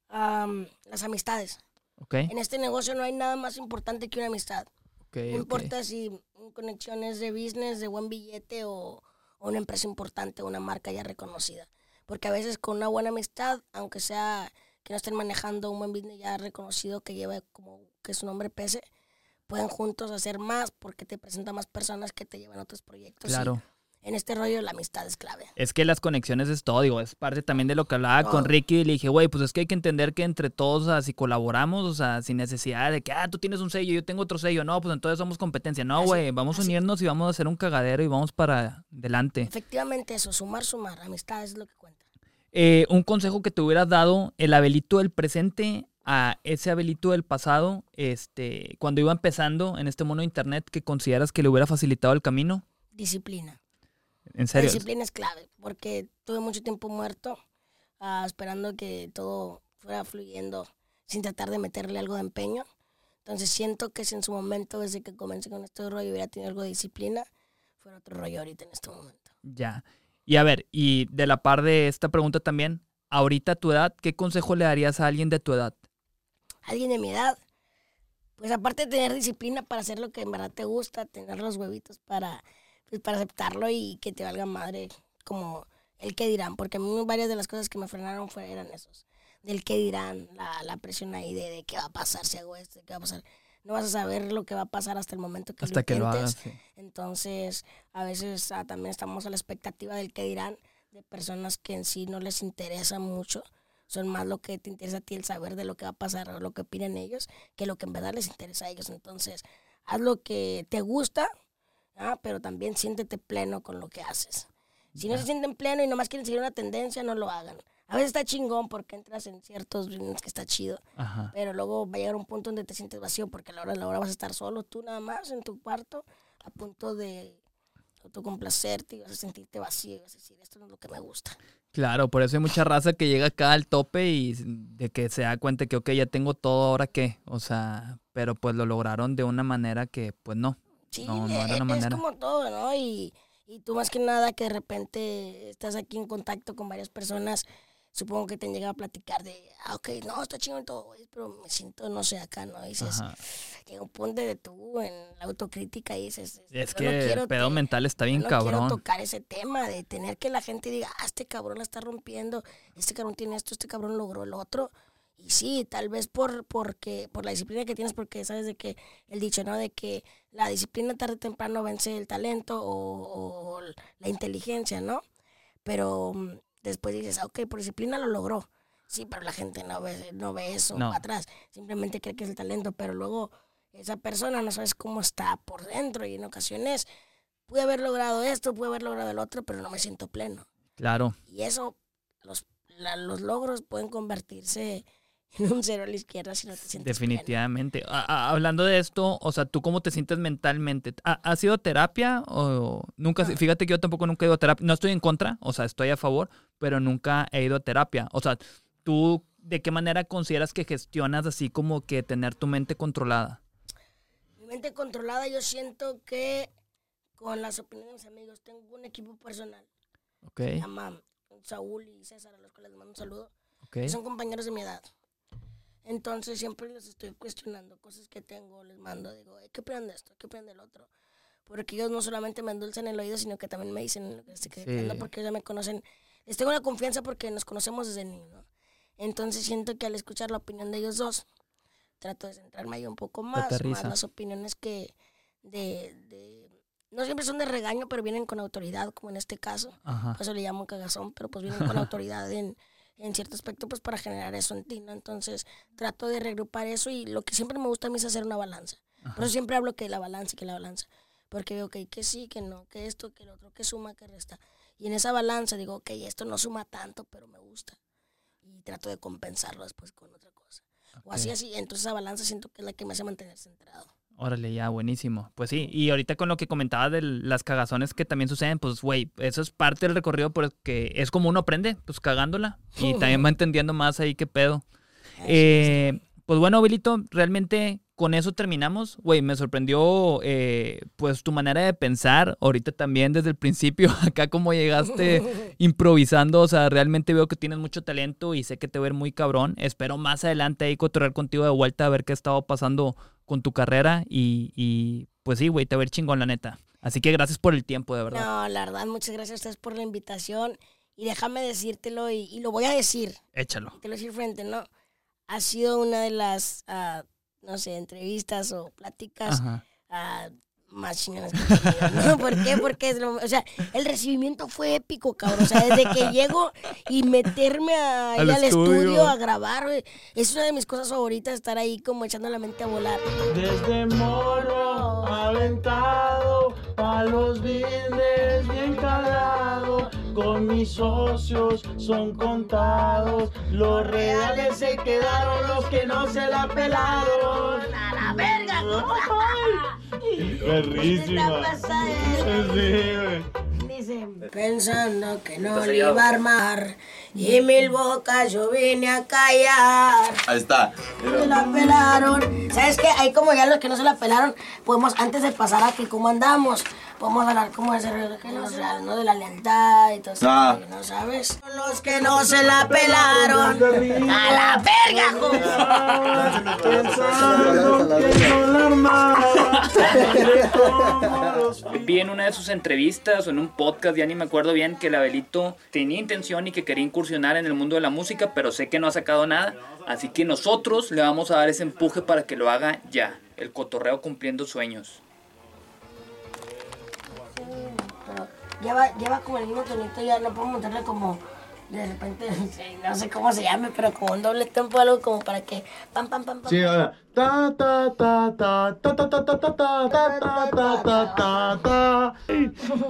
S2: Am, las amistades.
S1: Ok.
S2: En este negocio no hay nada más importante que una amistad.
S1: ok,
S2: No importa si conexiones de business, de buen billete o, o una empresa importante, una marca ya reconocida. Porque a veces con una buena amistad, aunque sea que no estén manejando un buen business ya reconocido que lleva como que su nombre pese, pueden juntos hacer más porque te presentan más personas que te llevan a otros proyectos. y
S1: Claro.
S2: en este rollo la amistad es clave.
S1: Es que las conexiones es todo, digo, es parte también de lo que hablaba con. Ricky y le dije, güey, pues es que hay que entender que entre todos, o sea, si colaboramos, o sea, sin necesidad de que, ah, tú tienes un sello, yo tengo otro sello, no, pues entonces somos competencia. No, güey, vamos a unirnos y vamos a hacer un cagadero y vamos para adelante.
S2: Efectivamente eso, sumar, sumar, amistad es lo que cuenta.
S1: Eh, un consejo que te hubieras dado, el Abelito del presente a ese Abelito del pasado, este, cuando iba empezando en este mundo de internet, que consideras que le hubiera facilitado el camino.
S2: Disciplina.
S1: En
S2: La
S1: serio.
S2: disciplina es clave, porque tuve mucho tiempo muerto ah, esperando que todo fuera fluyendo sin tratar de meterle algo de empeño. Entonces siento que si en su momento, desde que comencé con este rollo, hubiera tenido algo de disciplina, fuera otro rollo ahorita en este momento.
S1: Ya. Y a ver, y de la par de esta pregunta también, ahorita a tu edad, ¿qué consejo le darías a alguien de tu edad?
S2: Alguien de mi edad, pues aparte de tener disciplina para hacer lo que en verdad te gusta, tener los huevitos para, pues, para aceptarlo y que te valga madre como el que dirán, porque a mí varias de las cosas que me frenaron fue, eran esos, del que dirán, la, la presión ahí de, de qué va a pasar si hago esto, qué va a pasar. No vas a saber lo que va a pasar hasta el momento que
S1: Hasta
S2: lo
S1: que lo
S2: intentes.
S1: hagas. sí.
S2: Entonces, a veces ah, también estamos a la expectativa del que dirán de personas que en sí no les interesa mucho. Son más lo que te interesa a ti el saber de lo que va a pasar o lo que opinan ellos que lo que en verdad les interesa a ellos. Entonces, haz lo que te gusta, ah, pero también siéntete pleno con lo que haces. Si no se sienten pleno y nomás quieren seguir una tendencia, no lo hagan. A veces está chingón porque entras en ciertos business que está chido,
S1: Ajá.
S2: pero luego va a llegar un punto donde te sientes vacío porque a la hora de la hora vas a estar solo tú nada más en tu cuarto a punto de autocomplacerte y vas a sentirte vacío y vas a decir esto no es lo que me gusta.
S1: Claro, por eso hay mucha raza que llega acá al tope y de que se da cuenta que, ok, ya tengo todo, ¿ahora qué? O sea, pero pues lo lograron de una manera que, pues no.
S2: Sí,
S1: No, no era
S2: e-
S1: una
S2: es
S1: manera.
S2: como todo, ¿no? Y, y tú más que nada que de repente estás aquí en contacto con varias personas, supongo que te han llegado a platicar de, ah, ok, no, está chingón todo, güey, pero me siento, no sé, acá, ¿no? Y dices,
S1: Ajá.
S2: llega un punto de tú en la autocrítica y dices,
S1: Es
S2: no
S1: que el pedo mental está bien
S2: no quiero
S1: cabrón.
S2: tocar ese tema de tener que la gente diga, ah, este cabrón la está rompiendo, este cabrón tiene esto, este cabrón logró el otro. Y sí, tal vez por, porque, por la disciplina que tienes, porque sabes de que el dicho, ¿no? De que la disciplina tarde o temprano vence el talento o, o la inteligencia, ¿no? Pero mm, después dices, ah, ok, por disciplina lo logró. Sí, pero la gente no ve, no ve eso
S1: No.
S2: para atrás. Simplemente cree que es el talento, pero luego esa persona no sabes cómo está por dentro y en ocasiones pude haber logrado esto, pude haber logrado el otro, pero no me siento pleno.
S1: Claro.
S2: Y eso, los, la- los logros pueden convertirse en un cero a la izquierda si no te sientes pleno.
S1: Definitivamente. A- a- hablando de esto, o sea, ¿tú cómo te sientes mentalmente? ¿Ha, ¿Has ido a terapia o nunca?
S2: No.
S1: Fíjate que yo tampoco nunca he ido a terapia. No estoy en contra, o sea, estoy a favor, pero nunca he ido a terapia. O sea, ¿tú de qué manera consideras que gestionas así como que tener tu mente controlada?
S2: Mi mente controlada, yo siento que con las opiniones de mis amigos tengo un equipo personal.
S1: Ok,
S2: Se llama Saúl y César, a los cuales les mando un saludo.
S1: ok.
S2: que son compañeros de mi edad. Entonces siempre les estoy cuestionando cosas que tengo, les mando, digo, "Eh, ¿qué opinan de esto? ¿Qué opinan del otro? Porque ellos no solamente me endulzan el oído, sino que también me dicen lo que estoy
S1: Sí.
S2: porque ellos ya me conocen. Les tengo una confianza porque nos conocemos desde niños. ¿no? Entonces siento que al escuchar la opinión de ellos dos, trato de centrarme ahí un poco más, más las opiniones que de, de- no siempre son de regaño, pero vienen con autoridad, como en este caso.
S1: Ajá.
S2: Por eso le llamo cagazón, pero pues vienen con autoridad en, en cierto aspecto, pues para generar eso en ti, ¿no? Entonces trato de regrupar eso y lo que siempre me gusta a mí es hacer una balanza. Por eso siempre hablo que la balanza, que la balanza. Porque veo que, que sí, que no, que esto, que el otro, que suma, que resta. Y en esa balanza digo, ok, esto no suma tanto, pero me gusta. Y trato de compensarlo después con otra cosa. O así, así. Entonces esa balanza siento que es la que me hace mantener centrado.
S1: Órale, ya, buenísimo. Pues sí, y ahorita con lo que comentabas de las cagazones que también suceden, pues, güey, eso es parte del recorrido porque es como uno aprende, pues, cagándola. Y también va entendiendo más ahí qué pedo. Eh, pues bueno, Bilito, realmente con eso terminamos. Güey, me sorprendió eh, pues tu manera de pensar. Ahorita también desde el principio, acá como llegaste improvisando. O sea, realmente veo que tienes mucho talento y sé que te voy a ver muy cabrón. Espero más adelante ahí cotorrear contigo de vuelta a ver qué ha estado pasando con tu carrera. Y, y pues sí, güey, te voy a ver chingón, la neta. Así que gracias por el tiempo, de verdad.
S2: No, la verdad, muchas gracias a ustedes por la invitación. Y déjame decírtelo, y, y lo voy a decir.
S1: Échalo.
S2: Te lo voy a decir frente, ¿no? Ha sido una de las, ah, no sé, entrevistas o pláticas
S1: Ajá.
S2: más chingonas que he tenido, ¿no? ¿Por qué? Porque, es lo- o sea, el recibimiento fue épico, cabrón. O sea, desde que llego y meterme a-
S1: Al
S2: al,
S1: estudio.
S2: estudio. a grabar, es una de mis cosas favoritas, estar ahí como echando la mente a volar.
S5: Desde morro, aventado, pa' los business. Con mis socios son contados. Los reales se quedaron, los que no se la pelaron.
S2: ¡A la verga!
S5: Perrísima.
S2: Pensando que no le iba a armar y mil bocas yo vine a callar.
S4: Ahí está.
S2: Se la pelaron. ¿Sabes qué? Ahí como ya los que no se la pelaron, podemos, antes de pasar a que cómo andamos, podemos hablar como de ser que no, sea, ¿no? de la lealtad y todo eso.
S4: Ah.
S2: ¿No sabes? Los que no se la pelaron. ¡A la verga,
S5: los
S1: Vi en una de sus entrevistas o en un podcast, ya ni me acuerdo bien, que el Abelito tenía intención y que quería incursionar en el mundo de la música, pero sé que no ha sacado nada. Así que nosotros le vamos a dar ese empuje para que lo haga ya. El cotorreo cumpliendo sueños.
S2: Lleva, lleva como el mismo tonito, ya no puedo montarle como de repente, no sé cómo se llame, pero como un doble tempo, algo como para que pam, pam, pam, pam.
S5: Sí, ahora. Ta ta ta ta ta ta ta ta ta ta ta ta ta ta ta.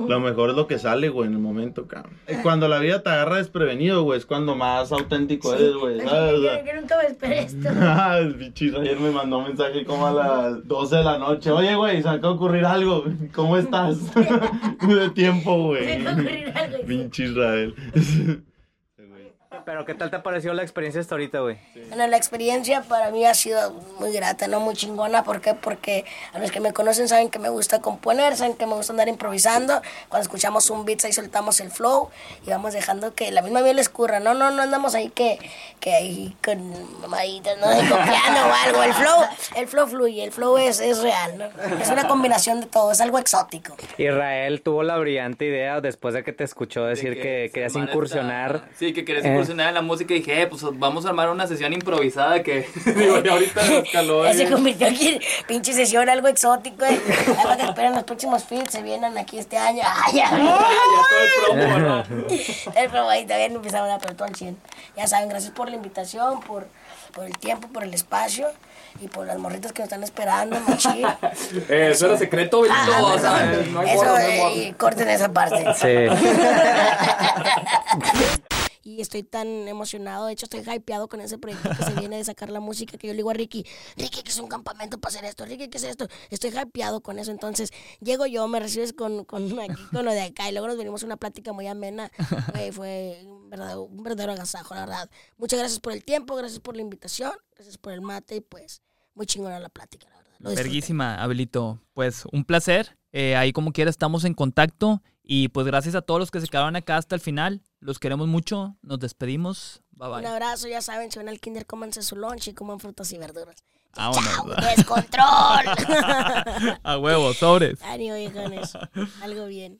S5: Lo mejor es lo que sale, güey, en el momento, cabrón. Cuando la vida te agarra desprevenido, güey, es cuando más auténtico eres, güey.
S2: Yo, nunca me esperé esto.
S5: Ah, el bichito ayer me mandó un mensaje como a las 12 de la noche. Oye, güey, se acaba de ocurrir algo. ¿Cómo estás? de tiempo,
S2: Se
S5: güey.
S2: me acaba de ocurrir algo.
S5: Pinche Israel.
S3: Pero ¿qué tal te pareció la experiencia hasta ahorita, güey?
S2: Bueno, la experiencia para mí ha sido muy grata, ¿no? Muy chingona. ¿Por qué? Porque a los que me conocen saben que me gusta componer, saben que me gusta andar improvisando. Cuando escuchamos un beat, ahí soltamos el flow y vamos dejando que la misma miel escurra. No, no, no andamos ahí que, que ahí con mamaditas, ¿no? Ahí copiando o algo. El flow, el flow fluye, el flow es, es real, ¿no? Es una combinación de todo, es algo exótico.
S3: Israel tuvo la brillante idea después de que te escuchó decir que, querías incursionar.
S1: Sí, que querías
S3: Eh.
S1: Incursionar en la música y dije, eh, pues vamos a armar una sesión improvisada que digo, ya ahorita escaló.
S2: Ya se convirtió aquí en pinche sesión, algo exótico. ¿eh? Ahí van a esperar los próximos feeds, se vienen aquí este año. Ay, ya,
S1: todo el promo, ¿no?
S2: El promo ahí todavía no empezamos a todo al 100. Ya saben, gracias por la invitación, por, por el tiempo, por el espacio y por las morritas que nos están esperando, machín.
S1: Eh, eso era secreto, Benito,
S2: Ah,
S1: o sea, no hay
S2: Eso,
S1: morro, no hay
S2: eh, y corten esa parte.
S3: Sí.
S2: Y estoy tan emocionado, de hecho estoy hypeado con ese proyecto que se viene de sacar la música, que yo le digo a Ricky, Ricky, que es un campamento para hacer esto, Ricky, que es esto, estoy hypeado con eso, entonces llego yo, me recibes con, con, aquí, con lo de acá, y luego nos venimos a una plática muy amena, fue un verdadero, un verdadero agasajo, la verdad. Muchas gracias por el tiempo, gracias por la invitación, gracias por el mate, y pues muy chingona la plática, la verdad.
S1: Verguísima, Abelito. Pues un placer. Eh, ahí como quiera estamos en contacto. Y pues gracias a todos los que se quedaron acá hasta el final. Los queremos mucho. Nos despedimos. Bye
S2: Un
S1: bye.
S2: abrazo, ya saben, si van al kinder, cómanse su lunch y coman frutas y verduras.
S1: Vámonos.
S2: ¡Chao! ¡Descontrol!
S1: A huevo, sobres.
S2: Ánimo, viejones. Algo bien.